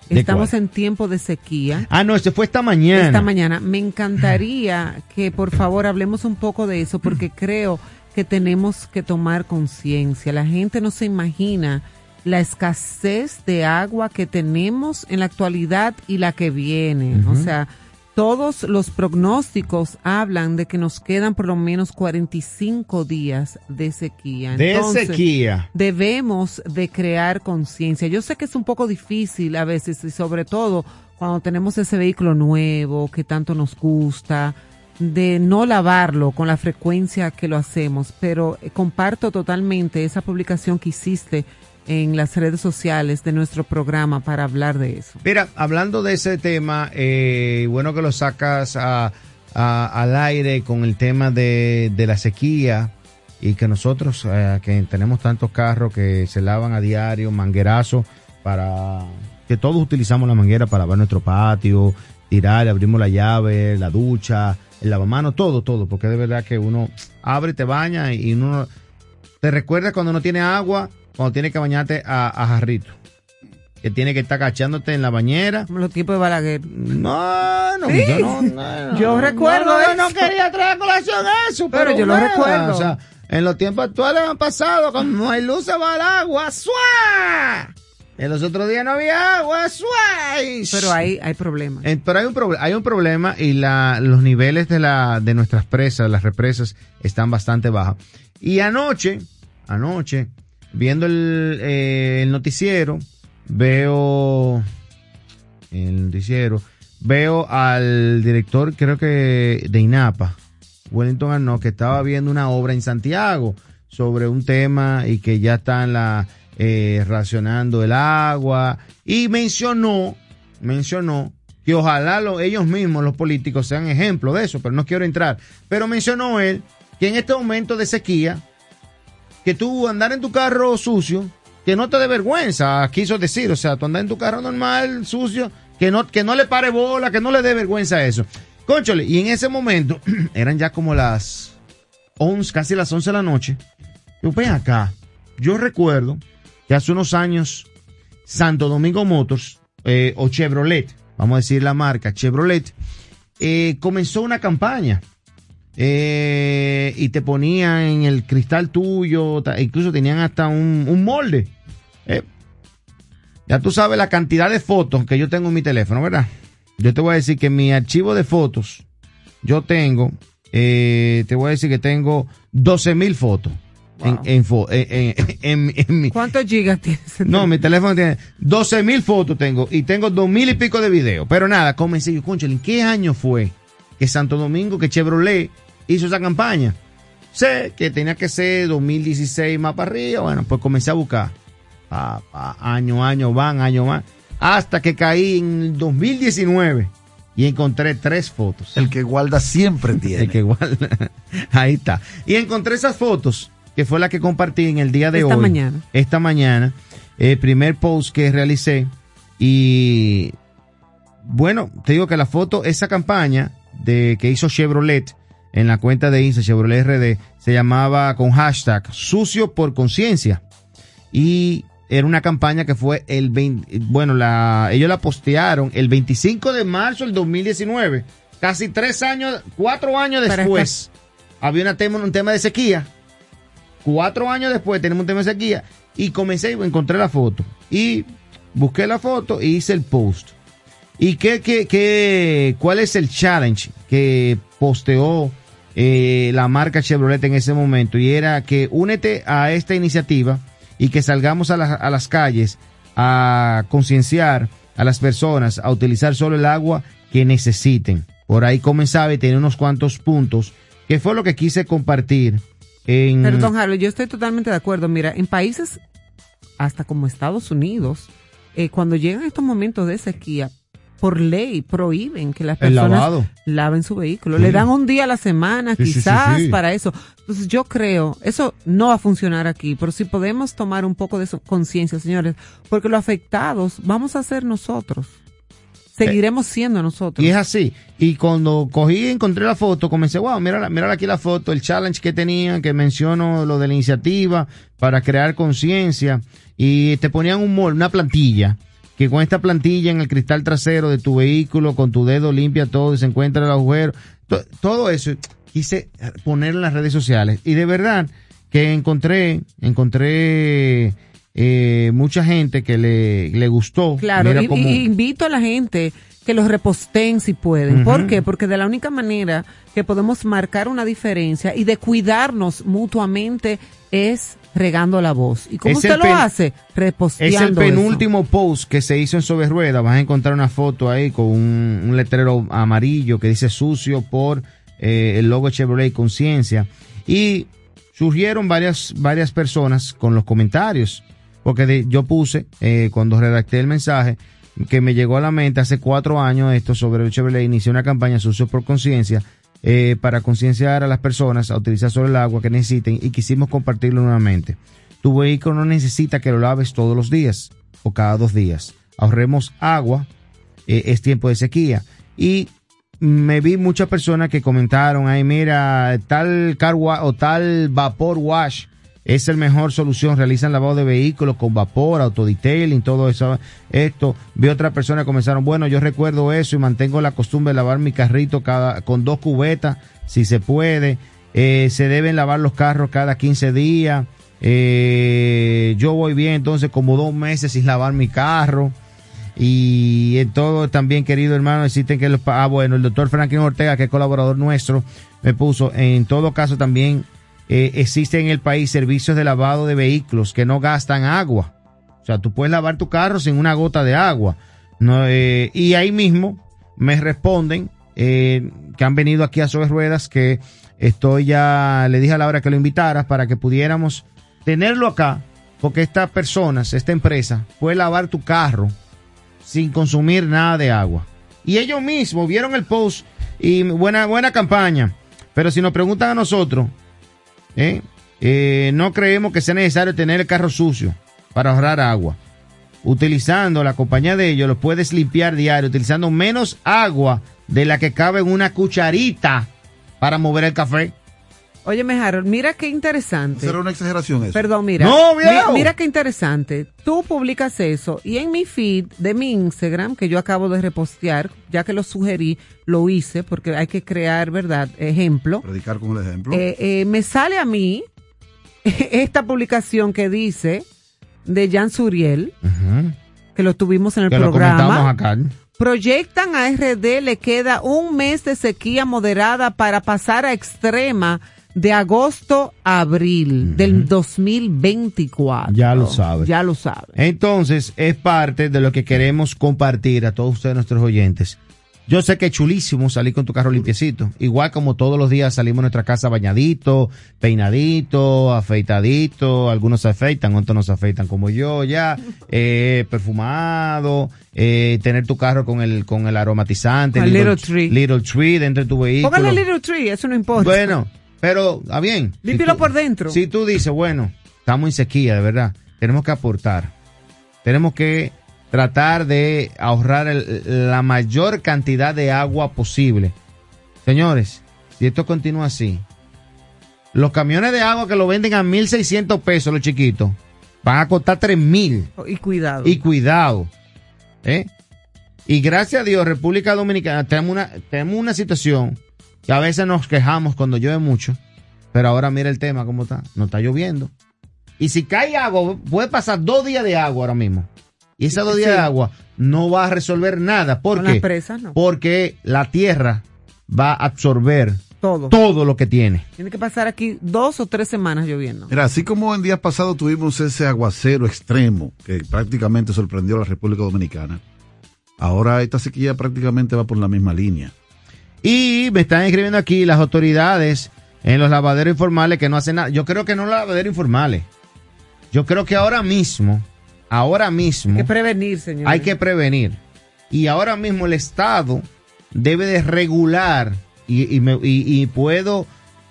Estamos cuál? en tiempo de sequía. Ah, no, este fue esta mañana. Esta mañana. Me encantaría que por favor hablemos un poco de eso porque creo que tenemos que tomar conciencia. La gente no se imagina la escasez de agua que tenemos en la actualidad y la que viene. Uh -huh. O sea, todos los pronósticos hablan de que nos quedan por lo menos 45 días de sequía. Entonces, de sequía. Debemos de crear conciencia. Yo sé que es un poco difícil a veces y sobre todo cuando tenemos ese vehículo nuevo que tanto nos gusta, de no lavarlo con la frecuencia que lo hacemos, pero comparto totalmente esa publicación que hiciste en las redes sociales de nuestro programa para hablar de eso. Mira, hablando de ese tema, eh, bueno que lo sacas a, al aire con el tema de, la sequía y que nosotros, eh, que tenemos tantos carros que se lavan a diario, manguerazo, para que todos utilizamos la manguera para lavar nuestro patio, tirar, abrimos la llave, la ducha, el lavamano, todo, todo, porque de verdad que uno abre, te baña y uno te recuerdas cuando no tiene agua, cuando tiene que bañarte a, a jarrito. Que tiene que estar cachándote en la bañera. Los tipos de Balaguer. No, no, Sí. yo no, no, no. Yo recuerdo No, no, no eso. quería traer a colación eso, Pero pero, yo lo nada, recuerdo. O sea, en los tiempos actuales han pasado, cuando no hay luz se va el agua, ¡suá! En los otros días no había agua, ¡suá! Pero hay, hay problemas. Pero hay un, hay un problema y la, los niveles de, la, de nuestras presas, las represas, están bastante bajos. Y anoche, anoche, viendo el, eh, el noticiero, veo el noticiero, veo al director, creo que de INAPA, Wellington Arnaud, que estaba viendo una obra en Santiago sobre un tema y que ya están la, eh, racionando el agua y mencionó, mencionó que ojalá lo- ellos mismos, los políticos, sean ejemplo de eso, pero no quiero entrar. Pero mencionó él que en este momento de sequía, que tú andar en tu carro sucio, que no te dé vergüenza, quiso decir, o sea, tú andar en tu carro normal, sucio, que no, que no le pare bola, que no le dé vergüenza a eso. Conchole, y en ese momento, eran ya como las 11, casi las 11 de la noche. Yo, ven acá, yo recuerdo que hace unos años, Santo Domingo Motors, eh, o Chevrolet, vamos a decir la marca, Chevrolet, eh, comenzó una campaña eh, y te ponían en el cristal tuyo, incluso tenían hasta un, un molde. Eh, ya tú sabes la cantidad de fotos que yo tengo en mi teléfono, ¿verdad? Yo te voy a decir que en mi archivo de fotos, yo tengo, eh, te voy a decir que tengo 12 mil fotos. En, en, fo- en- en- en- en mi, ¿Cuántos gigas tienes? no, mi teléfono tiene 12 mil fotos tengo y tengo dos mil y pico de videos. Pero nada, comencé yo, concha, ¿en qué año fue que Santo Domingo, que Chevrolet hizo esa campaña? Sé que tenía que ser 2016 más para arriba. Bueno, pues comencé a buscar. Pa, pa, año, año van, año van. Hasta que caí en el 2019 y encontré tres fotos. El que guarda siempre tiene. El que igual. Ahí está. Y encontré esas fotos, que fue la que compartí en el día de Esta hoy. mañana. Esta mañana. El primer post que realicé. Y bueno, te digo que la foto, esa campaña de que hizo Chevrolet en la cuenta de Insta, Chevrolet RD, se llamaba con hashtag sucio por conciencia. Y era una campaña que fue el 20, bueno, la, ellos la postearon el 25 de marzo del 2019. Casi tres años, cuatro años después, había una tema, un tema de sequía. Cuatro años después tenemos un tema de sequía. Y comencé, encontré la foto. Y busqué la foto y hice el post. ¿Y qué, qué, qué, cuál es el challenge que posteó eh, la marca Chevrolet en ese momento? Y era que únete a esta iniciativa y que salgamos a, a las calles a concienciar a las personas a utilizar solo el agua que necesiten. Por ahí comenzaba y tenía unos cuantos puntos, que fue lo que quise compartir en... Pero, don Harold, yo estoy totalmente de acuerdo. Mira, en países hasta como Estados Unidos, eh, cuando llegan estos momentos de sequía, por ley prohíben que las personas laven su vehículo. Sí. Le dan un día a la semana, Sí, quizás, sí. para eso. Entonces yo creo, eso no va a funcionar aquí, pero si podemos tomar un poco de conciencia, señores, porque los afectados vamos a ser nosotros. Seguiremos siendo nosotros. Y es así. Y cuando cogí y encontré la foto, comencé, wow, mira, mira aquí la foto, el challenge que tenían, que menciono lo de la iniciativa para crear conciencia. Y te ponían un mol, una plantilla, que con esta plantilla en el cristal trasero de tu vehículo, con tu dedo limpia todo y se encuentra el agujero. To- todo eso quise poner en las redes sociales. Y de verdad que encontré, encontré eh, mucha gente que le, le gustó. Claro, Mira y, cómo- y invito a la gente que los reposten si pueden. ¿Por qué? Porque de la única manera que podemos marcar una diferencia y de cuidarnos mutuamente es regando la voz. ¿Y cómo Es usted lo hace? Reposteando Es el eso. penúltimo post que se hizo en Sobre Rueda. Vas a encontrar una foto ahí con un, un letrero amarillo que dice sucio por eh, el logo Chevrolet Conciencia. Y surgieron varias, varias personas con los comentarios. Porque de- yo puse, eh, cuando redacté el mensaje, que me llegó a la mente hace cuatro años esto sobre el Chevrolet, inicié una campaña Sucio por Conciencia eh, para concienciar a las personas a utilizar solo el agua que necesiten y quisimos compartirlo nuevamente. Tu vehículo no necesita que lo laves todos los días o cada dos días. Ahorremos agua, eh, es tiempo de sequía. Y me vi muchas personas que comentaron, ay mira, tal car o tal vapor wash es el mejor solución. Realizan lavado de vehículos con vapor, autodetailing, todo eso. Esto. Vi otra persona que comenzaron, bueno, yo recuerdo eso y mantengo la costumbre de lavar mi carrito cada, con dos cubetas, si se puede. Eh, se deben lavar los carros cada 15 días. Eh, yo voy bien, entonces, como dos meses sin lavar mi carro. Y en todo también, querido hermano, existen que los... Ah, bueno, el doctor Franklin Ortega, que es colaborador nuestro, me puso, en todo caso también eh, existen en el país servicios de lavado de vehículos que no gastan agua. O sea, tú puedes lavar tu carro sin una gota de agua. Eh, y ahí mismo me responden eh, que han venido aquí a Sobre Ruedas que estoy ya, le dije a Laura que lo invitaras para que pudiéramos tenerlo acá, porque estas personas, esta empresa, puede lavar tu carro sin consumir nada de agua. Y ellos mismos vieron el post y buena, buena campaña. Pero si nos preguntan a nosotros, ¿eh? Eh, no creemos que sea necesario tener el carro sucio para ahorrar agua. Utilizando la compañía de ellos, lo puedes limpiar diario, utilizando menos agua de la que cabe en una cucharita para mover el café. Oye, Harold, mira qué interesante. ¿Será una exageración eso? Perdón, mira. No, Mi- viejo. mira qué interesante. Tú publicas eso y en mi feed de mi Instagram, que yo acabo de repostear, ya que lo sugerí, lo hice porque hay que crear, ¿verdad? Ejemplo. Predicar con el ejemplo. Eh, eh, me sale a mí esta publicación que dice de Jan Suriel, que lo tuvimos en el Que lo programa. comentamos acá. Proyectan a RD, le queda un mes de sequía moderada para pasar a extrema de agosto a abril del 2024. Ya lo sabe. Ya lo sabe. Entonces, es parte de lo que queremos compartir a todos ustedes, nuestros oyentes. Yo sé que es chulísimo salir con tu carro limpiecito. Igual como todos los días salimos a nuestra casa bañadito, peinadito, afeitadito. Algunos se afeitan, otros no se afeitan como yo ya. Eh, perfumado. Eh, tener tu carro con el, con el aromatizante. Little Tree. Little Tree dentro de tu vehículo. Póngale Little Tree, eso no importa. Bueno, pero está bien. Límpialo por dentro. Si tú dices, bueno, estamos en sequía, de verdad, tenemos que aportar. Tenemos que tratar de ahorrar el- la mayor cantidad de agua posible. Señores, si esto continúa así, los camiones de agua que lo venden a 1.600 pesos, los chiquitos, van a costar 3.000. Y cuidado. Y cuidado. ¿eh? Y gracias a Dios, República Dominicana, tenemos una, tenemos una situación que a veces nos quejamos cuando llueve mucho, pero ahora mira el tema cómo está. No está lloviendo. Y si cae agua, puede pasar dos días de agua ahora mismo. Y esos dos días Sí. de agua no va a resolver nada. ¿Por qué? presas, no. Porque la tierra va a absorber Todo. todo lo que tiene. Tiene que pasar aquí dos o tres semanas lloviendo. Mira, así como en días pasados tuvimos ese aguacero extremo que prácticamente sorprendió a la República Dominicana, ahora esta sequía prácticamente va por la misma línea. Y me están escribiendo aquí las autoridades en los lavaderos informales que no hacen nada. Yo creo que no los lavaderos informales. Yo creo que ahora mismo, ahora mismo, Hay que prevenir, señor. hay que prevenir. Y ahora mismo el Estado debe de regular y, y, me- y- y puedo,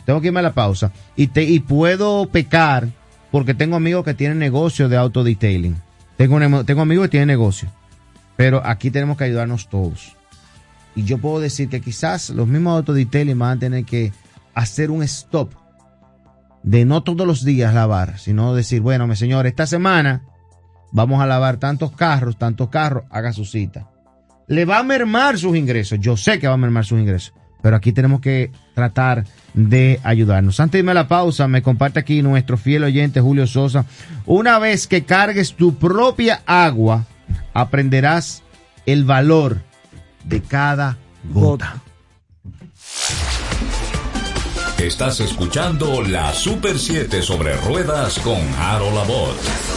tengo que irme a la pausa, y, te, y puedo pecar porque tengo amigos que tienen negocio de autodetailing. Tengo, nemo- tengo amigos que tienen negocio. Pero aquí tenemos que ayudarnos todos. Y yo puedo decir que quizás los mismos autodetailing van a tener que hacer un stop de no todos los días lavar, sino decir, bueno, mi señor, esta semana vamos a lavar tantos carros, tantos carros, haga su cita. Le va a mermar sus ingresos, yo sé que va a mermar sus ingresos, pero aquí tenemos que tratar de ayudarnos. Antes de irme a la pausa, me comparte aquí nuestro fiel oyente Julio Sosa. Una vez que cargues tu propia agua, aprenderás el valor de cada gota. Estás escuchando la Super 7 sobre ruedas con Harold Abbott.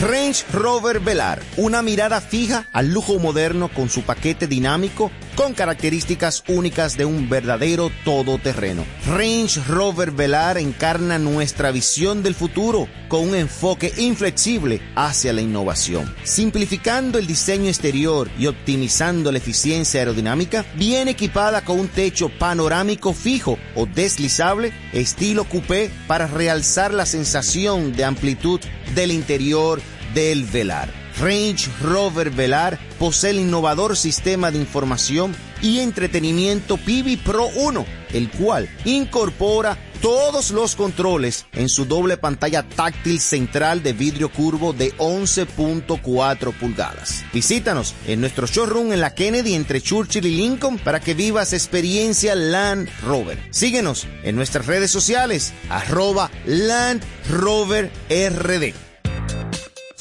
Range Rover Velar, una mirada fija al lujo moderno con su paquete dinámico con características únicas de un verdadero todoterreno. Range Rover Velar encarna nuestra visión del futuro con un enfoque inflexible hacia la innovación. Simplificando el diseño exterior y optimizando la eficiencia aerodinámica, viene equipada con un techo panorámico fijo o deslizable estilo coupé para realzar la sensación de amplitud del interior del velar. Range Rover Velar posee el innovador sistema de información y entretenimiento Pivi Pro 1, el cual incorpora todos los controles en su doble pantalla táctil central de vidrio curvo de 11.4 pulgadas. Visítanos en nuestro showroom en la Kennedy entre Churchill y Lincoln para que vivas experiencia Land Rover. Síguenos en nuestras redes sociales, arroba Land RD.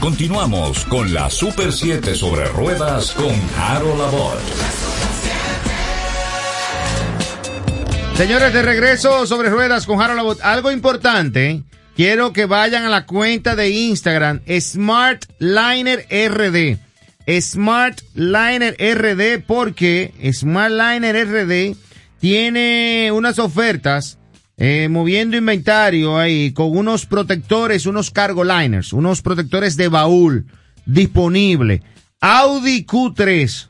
Continuamos con la Super 7 sobre ruedas con Harold Labor. Señores, de regreso sobre ruedas con Harold. Algo importante, quiero que vayan a la cuenta de Instagram Smart Liner RD. Smart Liner RD porque Smart Liner RD tiene unas ofertas eh, moviendo inventario ahí con unos protectores, unos cargo liners, unos protectores de baúl disponible. Audi Q3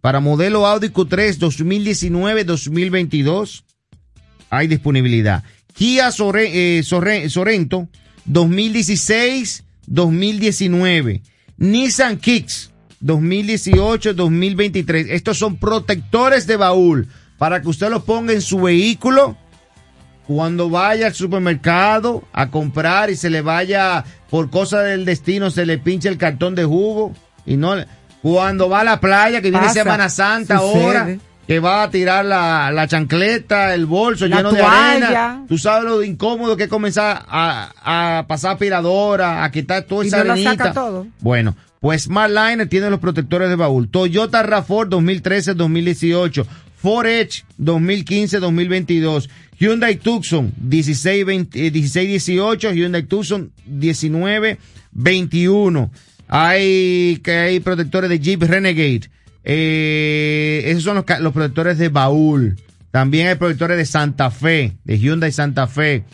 para modelo Audi Q3 2019-2022 hay disponibilidad. Kia eh, Sorento 2016-2019. Nissan Kicks 2018-2023. Estos son protectores de baúl para que usted los ponga en su vehículo cuando vaya al supermercado a comprar y se le vaya por cosa del destino, se le pinche el cartón de jugo y no le- cuando va a la playa que viene Semana Santa ahora que va a tirar la, la chancleta, el bolso La lleno de toalla. arena. Tú sabes lo incómodo que es comenzar a, a pasar aspiradora, a quitar toda Y esa no la arenita. saca todo. Bueno, pues Smartliner tiene los protectores de baúl. Toyota RAV4 2013-2018. Ford Edge 2015-2022. Hyundai Tucson 16-20 eh, 16-18. Hyundai Tucson 19-21. Hay que hay protectores de Jeep Renegade. Eh, esos son los, los protectores de baúl. También hay protectores de Santa Fe, de Hyundai Santa Fe.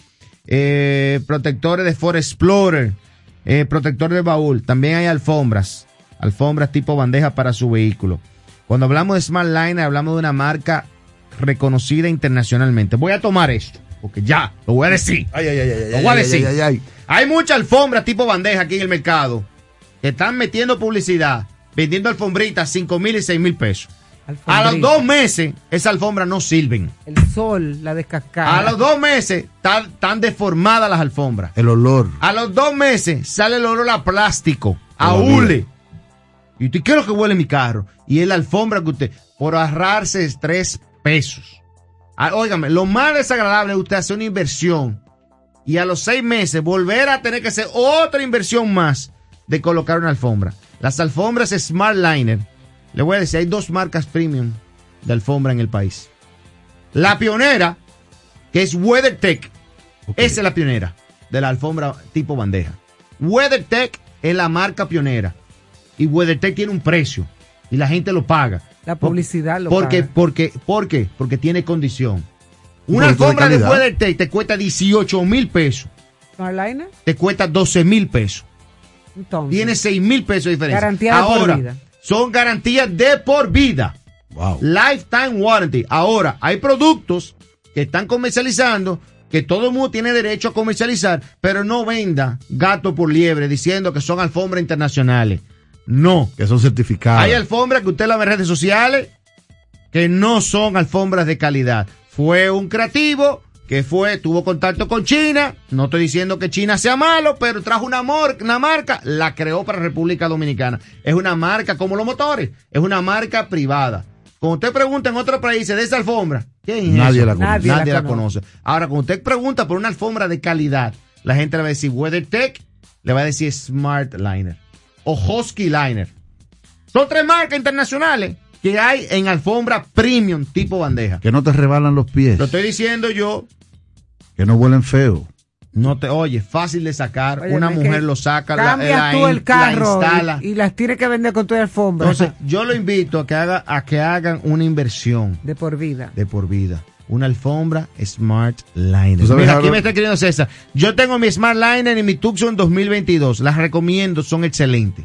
Eh, protectores de Ford Explorer. Eh, protector de baúl. También hay alfombras. Alfombras tipo bandeja para su vehículo. Cuando hablamos de Smart Line, hablamos de una marca reconocida internacionalmente. Voy a tomar esto, porque ya, lo voy a decir. Ay, ay, ay, ay, Lo ay, voy a decir. ay, ay, ay. Hay mucha alfombra tipo bandeja aquí en el mercado que están metiendo publicidad, vendiendo alfombritas 5 mil y 6 mil pesos. A los dos meses, esas alfombras no sirven. El sol, la descascada. A los dos meses, están, deformadas las alfombras. El olor. A los dos meses, sale el olor a plástico, a hule. Y usted, ¿qué es lo que huele mi carro? Y es la alfombra que usted, por ahorrarse tres pesos. Ah, óigame, lo más desagradable es usted hacer una inversión y a los seis meses volver a tener que hacer otra inversión más de colocar una alfombra. Las alfombras Smart Liner, le voy a decir, hay dos marcas premium de alfombra en el país. La pionera, que es WeatherTech, esa es la pionera de la alfombra tipo bandeja. WeatherTech es la marca pionera y WeatherTech tiene un precio y la gente lo paga. La publicidad lo porque, paga. porque, ¿Por qué? Porque tiene condición. Un Una de alfombra de. WeatherTech te cuesta 18 mil pesos, Smartliner, te cuesta 12 mil pesos. entonces. Tiene 6 mil pesos de diferencia. Garantía de por Ahora, vida. son garantías de por vida. Wow. Lifetime warranty. Ahora, hay productos que están comercializando que todo el mundo tiene derecho a comercializar, pero no venda gato por liebre diciendo que son alfombras internacionales. No. Que son certificados. Hay alfombras que usted la ve en redes sociales que no son alfombras de calidad. Fue un creativo que fue, tuvo contacto con China. No estoy diciendo que China sea malo, pero trajo una, mor- una marca, la creó para República Dominicana. Es una marca como los motores, es una marca privada. Cuando usted pregunta en otros países de esa alfombra, ¿Quién es Nadie eso? la conoce. Nadie Nadie, la la, conoce. conoce. Ahora, cuando usted pregunta por una alfombra de calidad, la gente le va a decir WeatherTech, le va a decir Smart Liner o Husky Liner. Son tres marcas internacionales que hay en alfombra premium tipo bandeja. Que no te rebalan los pies. Lo estoy diciendo yo, Que no huelen feo. no te oye, fácil de sacar. Oye, una mujer lo saca, la, tú in- el la carro instala. y, y las tienes que vender con tu alfombra. Entonces, yo lo invito a que haga, a que hagan una inversión de por vida. de por vida. Una alfombra Smart Liner. ¿Tú sabes, Mira, aquí me está escribiendo César. Yo tengo mi Smart Liner y mi Tucson 2022. Las recomiendo, son excelentes.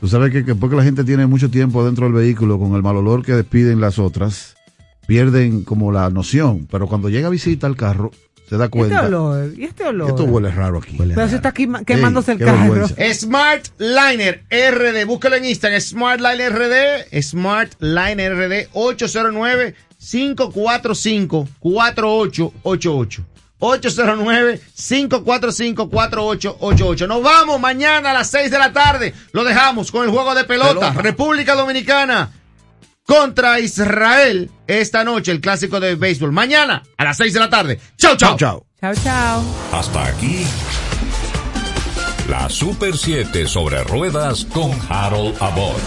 Tú sabes que, que porque la gente tiene mucho tiempo dentro del vehículo con el mal olor que despiden las otras, pierden como la noción. Pero cuando llega a visita al carro, se da ¿Y este cuenta. olor? ¿Y este olor? Esto huele raro aquí. Pero se está quema- quemándose Ey, el carro. vergüenza. Smart Liner RD. Búscalo en Instagram. Smart Liner RD. Smart Liner RD 809-545-4888. 809-545-4888. Nos vamos mañana a las 6 de la tarde. Lo dejamos con el juego de pelota. Pelota. República Dominicana contra Israel. Esta noche el clásico de béisbol. Mañana a las 6 de la tarde. Chau, chau. Chao, chao. Chao, chao. Hasta aquí. La Super 7 sobre ruedas con Harold Abbott.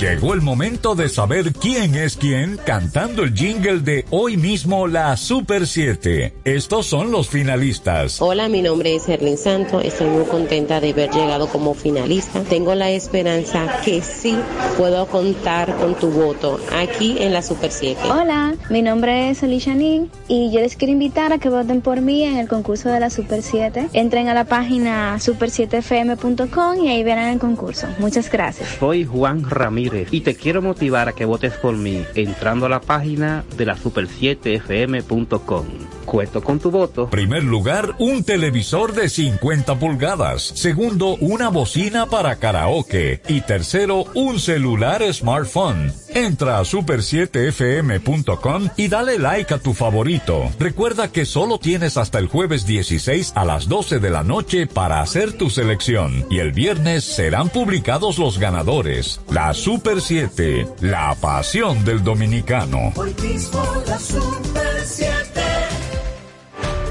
Llegó el momento de saber quién es quién cantando el jingle de hoy mismo la Super 7. Estos son los finalistas. Hola, mi nombre es Erlin Santo. Estoy muy contenta de haber llegado como finalista. Tengo la esperanza que sí puedo contar con tu voto aquí en la Super 7. Hola, mi nombre es Alicia Nin y yo les quiero invitar a que voten por mí en el concurso de la Super 7. Entren a la página super7fm.com y ahí verán el concurso. Muchas gracias. Soy Juan Ramírez y te quiero motivar a que votes por mí entrando a la página de la super7fm.com. Cuento con tu voto. Primer lugar, un televisor de 50 pulgadas. Segundo, una bocina para karaoke. Y tercero, un celular smartphone. Entra a super7fm.com y dale like a tu favorito. Recuerda que solo tienes hasta el jueves 16 a las 12 de la noche para hacer tu selección. Y el viernes serán publicados los ganadores. La Super 7, la pasión del dominicano.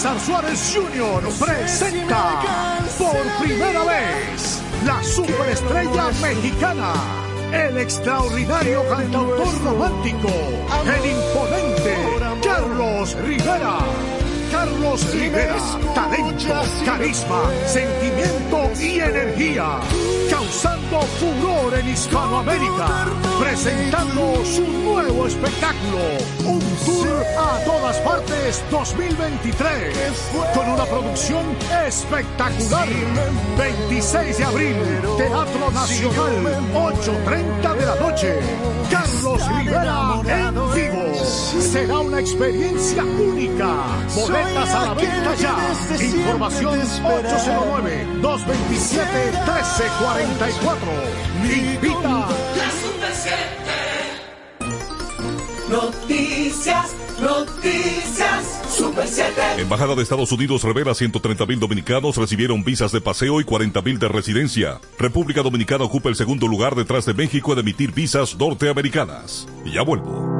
César Suárez Jr. presenta por primera vez la superestrella mexicana, el extraordinario cantautor romántico, el imponente Carlos Rivera. Carlos Rivera, talento, carisma, sentimiento y energía, causando furor en Hispanoamérica, presentando su nuevo espectáculo, un tour a todas partes 2023, con una producción espectacular. 26 de abril, Teatro Nacional, 8.30 de la noche. Carlos Rivera en vivo. Será una experiencia única. Boletas a la venta ya. Información 809-227-1344. Invita. Noticias, noticias, Super 7. Embajada de Estados Unidos revela 130 mil dominicanos recibieron visas de paseo y 40 mil de residencia. República Dominicana ocupa el segundo lugar detrás de México en emitir visas norteamericanas. Y ya vuelvo.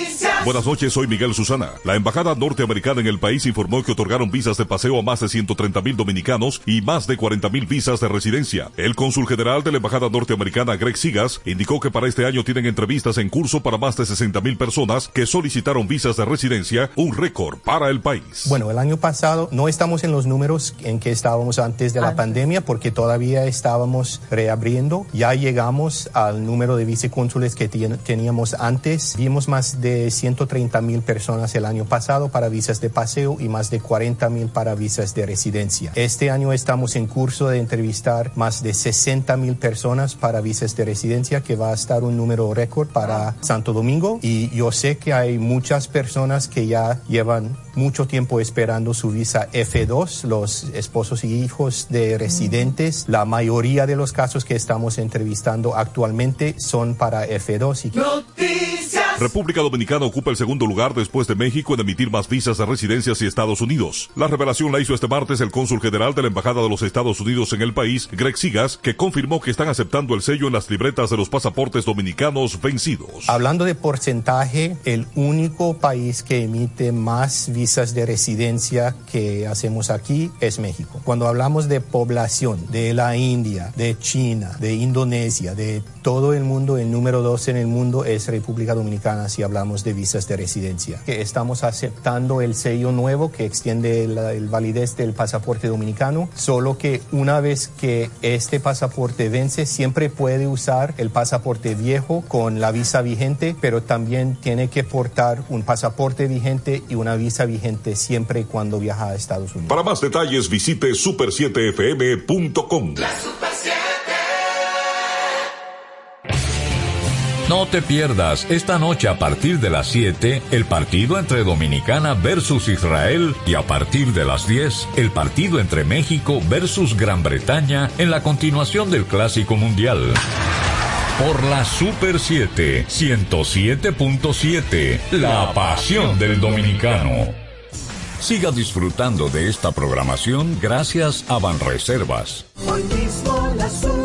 Buenas noches, soy Miguel Susana. La Embajada Norteamericana en el país informó que otorgaron visas de paseo a más de 130 mil dominicanos y más de 40 mil visas de residencia. El cónsul general de la Embajada Norteamericana, Greg Sigas, indicó que para este año tienen entrevistas en curso para más de 60 mil personas que solicitaron visas de residencia, un récord para el país. Bueno, el año pasado no estamos en los números en que estábamos antes de la pandemia porque todavía estábamos reabriendo. Ya llegamos al número de vicecónsules que teníamos antes. Vimos más de 130 mil personas el año pasado para visas de paseo y más de 40 mil para visas de residencia. Este año estamos en curso de entrevistar más de 60 mil personas para visas de residencia, que va a estar un número récord para Santo Domingo. Y yo sé que hay muchas personas que ya llevan mucho tiempo esperando su visa F2, los esposos y hijos de residentes. La mayoría de los casos que estamos entrevistando actualmente son para F2. Y... República Dominicana ocupa el segundo lugar después de México en emitir más visas de residencia hacia Estados Unidos. La revelación la hizo este martes el cónsul general de la Embajada de los Estados Unidos en el país, Greg Sigas, que confirmó que están aceptando el sello en las libretas de los pasaportes dominicanos vencidos. Hablando de porcentaje, el único país que emite más visas de residencia que hacemos aquí es México. Cuando hablamos de población de la India, de China, de Indonesia, de todo el mundo, el número dos en el mundo es República Dominicana si hablamos de visas de residencia. Que estamos aceptando el sello nuevo que extiende la el validez del pasaporte dominicano, solo que una vez que este pasaporte vence, siempre puede usar el pasaporte viejo con la visa vigente, pero también tiene que portar un pasaporte vigente y una visa vigente siempre cuando viaja a Estados Unidos. Para más detalles visite super7fm.com. No te pierdas esta noche a partir de las 7 el partido entre Dominicana versus Israel y a partir de las 10 el partido entre México versus Gran Bretaña en la continuación del Clásico Mundial. Por la Super 7 107.7, la pasión del dominicano. Siga disfrutando de esta programación gracias a Banreservas. Hoy mismo la Super 7.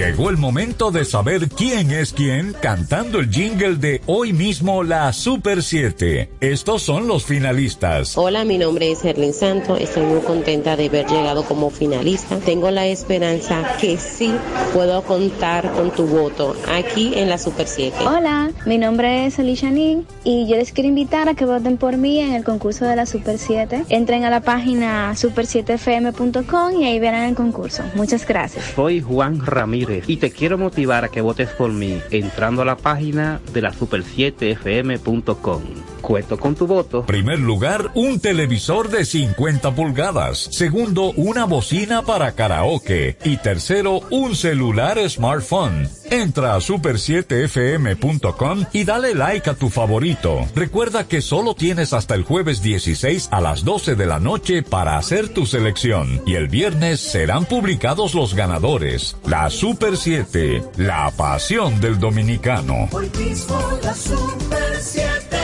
Llegó el momento de saber quién es quién cantando el jingle de hoy mismo la Super 7. Estos son los finalistas. Hola, mi nombre es Erlin Santo. Estoy muy contenta de haber llegado como finalista. Tengo la esperanza que sí puedo contar con tu voto aquí en la Super 7. Hola, mi nombre es Alicia Ning y yo les quiero invitar a que voten por mí en el concurso de la Super 7. Entren a la página super7fm.com y ahí verán el concurso. Muchas gracias. Soy Juan Ramírez y te quiero motivar a que votes por mí entrando a la página de la super7fm.com. Cuento con tu voto. Primer lugar, un televisor de 50 pulgadas. Segundo, una bocina para karaoke. Y tercero, un celular smartphone. Entra a super7fm.com y dale like a tu favorito. Recuerda que solo tienes hasta el jueves 16 a las 12 de la noche para hacer tu selección y el viernes serán publicados los ganadores. La Super 7, la pasión del dominicano. Hoy mismo la Super 7.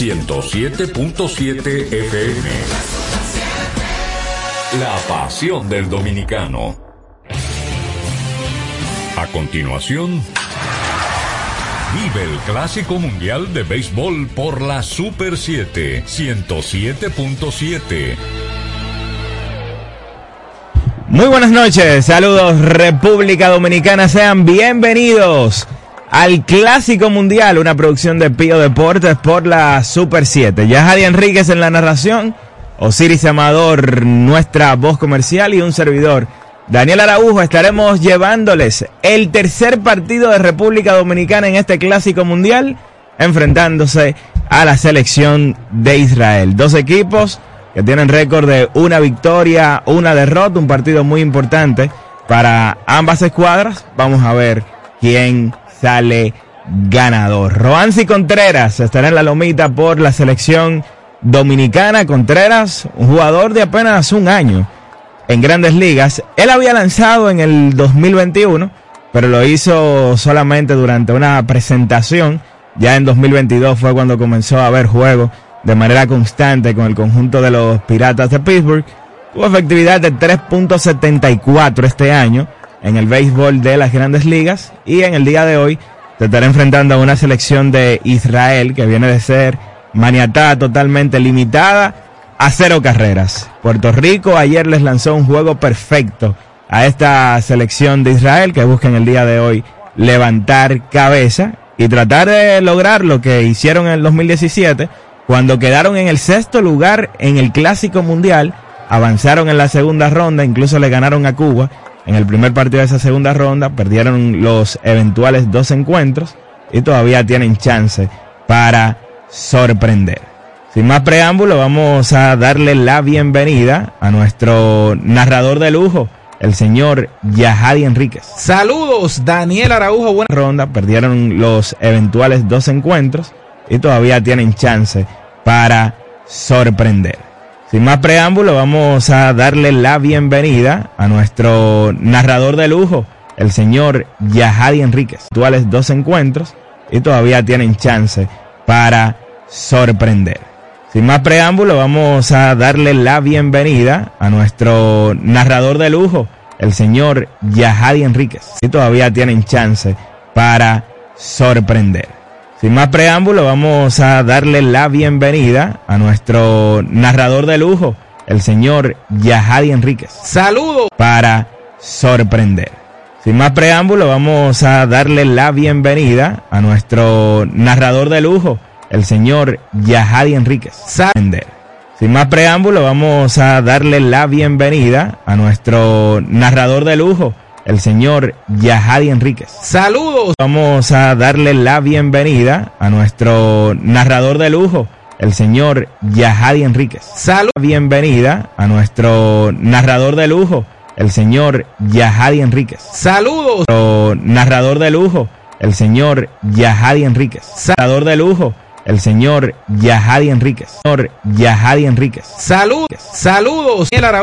107.7 FM. La pasión del dominicano. A continuación, vive el Clásico Mundial de Béisbol por la Super 7, 107.7. Muy buenas noches, saludos República Dominicana, sean bienvenidos al Clásico Mundial, una producción de Pío Deportes por la Super 7. Ya Javi Enríquez en la narración, Osiris Amador, nuestra voz comercial y un servidor. Daniel Araujo, estaremos llevándoles el tercer partido de República Dominicana en este Clásico Mundial, enfrentándose a la selección de Israel. Dos equipos que tienen récord de una victoria, una derrota, un partido muy importante para ambas escuadras. Vamos a ver quién sale ganador. Roansi Contreras estará en la lomita por la selección dominicana. Contreras, un jugador de apenas un año en grandes ligas. Él había lanzado en el 2021 pero lo hizo solamente durante una presentación. Ya en 2022 fue cuando comenzó a haber juegos de manera constante con el conjunto de los Piratas de Pittsburgh. Tuvo efectividad de 3.74 este año en el béisbol de las grandes ligas y en el día de hoy se estará enfrentando a una selección de Israel que viene de ser maniatada totalmente limitada a cero carreras. Puerto Rico ayer les lanzó un juego perfecto a esta selección de Israel que busca en el día de hoy levantar cabeza y tratar de lograr lo que hicieron en el 2017 cuando quedaron en el sexto lugar en el Clásico Mundial, avanzaron en la segunda ronda, incluso le ganaron a Cuba en el primer partido de esa segunda ronda, perdieron los eventuales dos encuentros y todavía tienen chance para sorprender. Sin más preámbulo, vamos a darle la bienvenida a nuestro narrador de lujo, el señor Yahadi Enríquez. Saludos, Daniel Araujo. Buena ronda, perdieron los eventuales dos encuentros y todavía tienen chance para sorprender. Sin más preámbulo, vamos a darle la bienvenida a nuestro narrador de lujo, el señor Yahadi Enríquez. Actuales dos encuentros y todavía tienen chance para sorprender. Sin más preámbulo, vamos a darle la bienvenida a nuestro narrador de lujo, el señor Yahadi Enríquez. Y todavía tienen chance para sorprender. Sin más preámbulo, vamos a darle la bienvenida a nuestro narrador de lujo, el señor Yahadi Enríquez. Saludos para sorprender. Sin más preámbulo, vamos a darle la bienvenida a nuestro narrador de lujo, el señor Yahadi Enríquez. Sorprender. Sin más preámbulo, vamos a darle la bienvenida a nuestro narrador de lujo, el señor Yahadi Enríquez. Saludos. Vamos a darle la bienvenida a nuestro narrador de lujo, el señor Yahadi Enríquez. Saludos. Bienvenida a nuestro narrador de lujo, el señor Yahadi Enríquez. Saludos. Nuestro narrador de lujo, el señor Yahadi Enríquez. Narrador de lujo, el señor Yahadi Enríquez. Señor Yahadi Enríquez. Saludos. Saludos.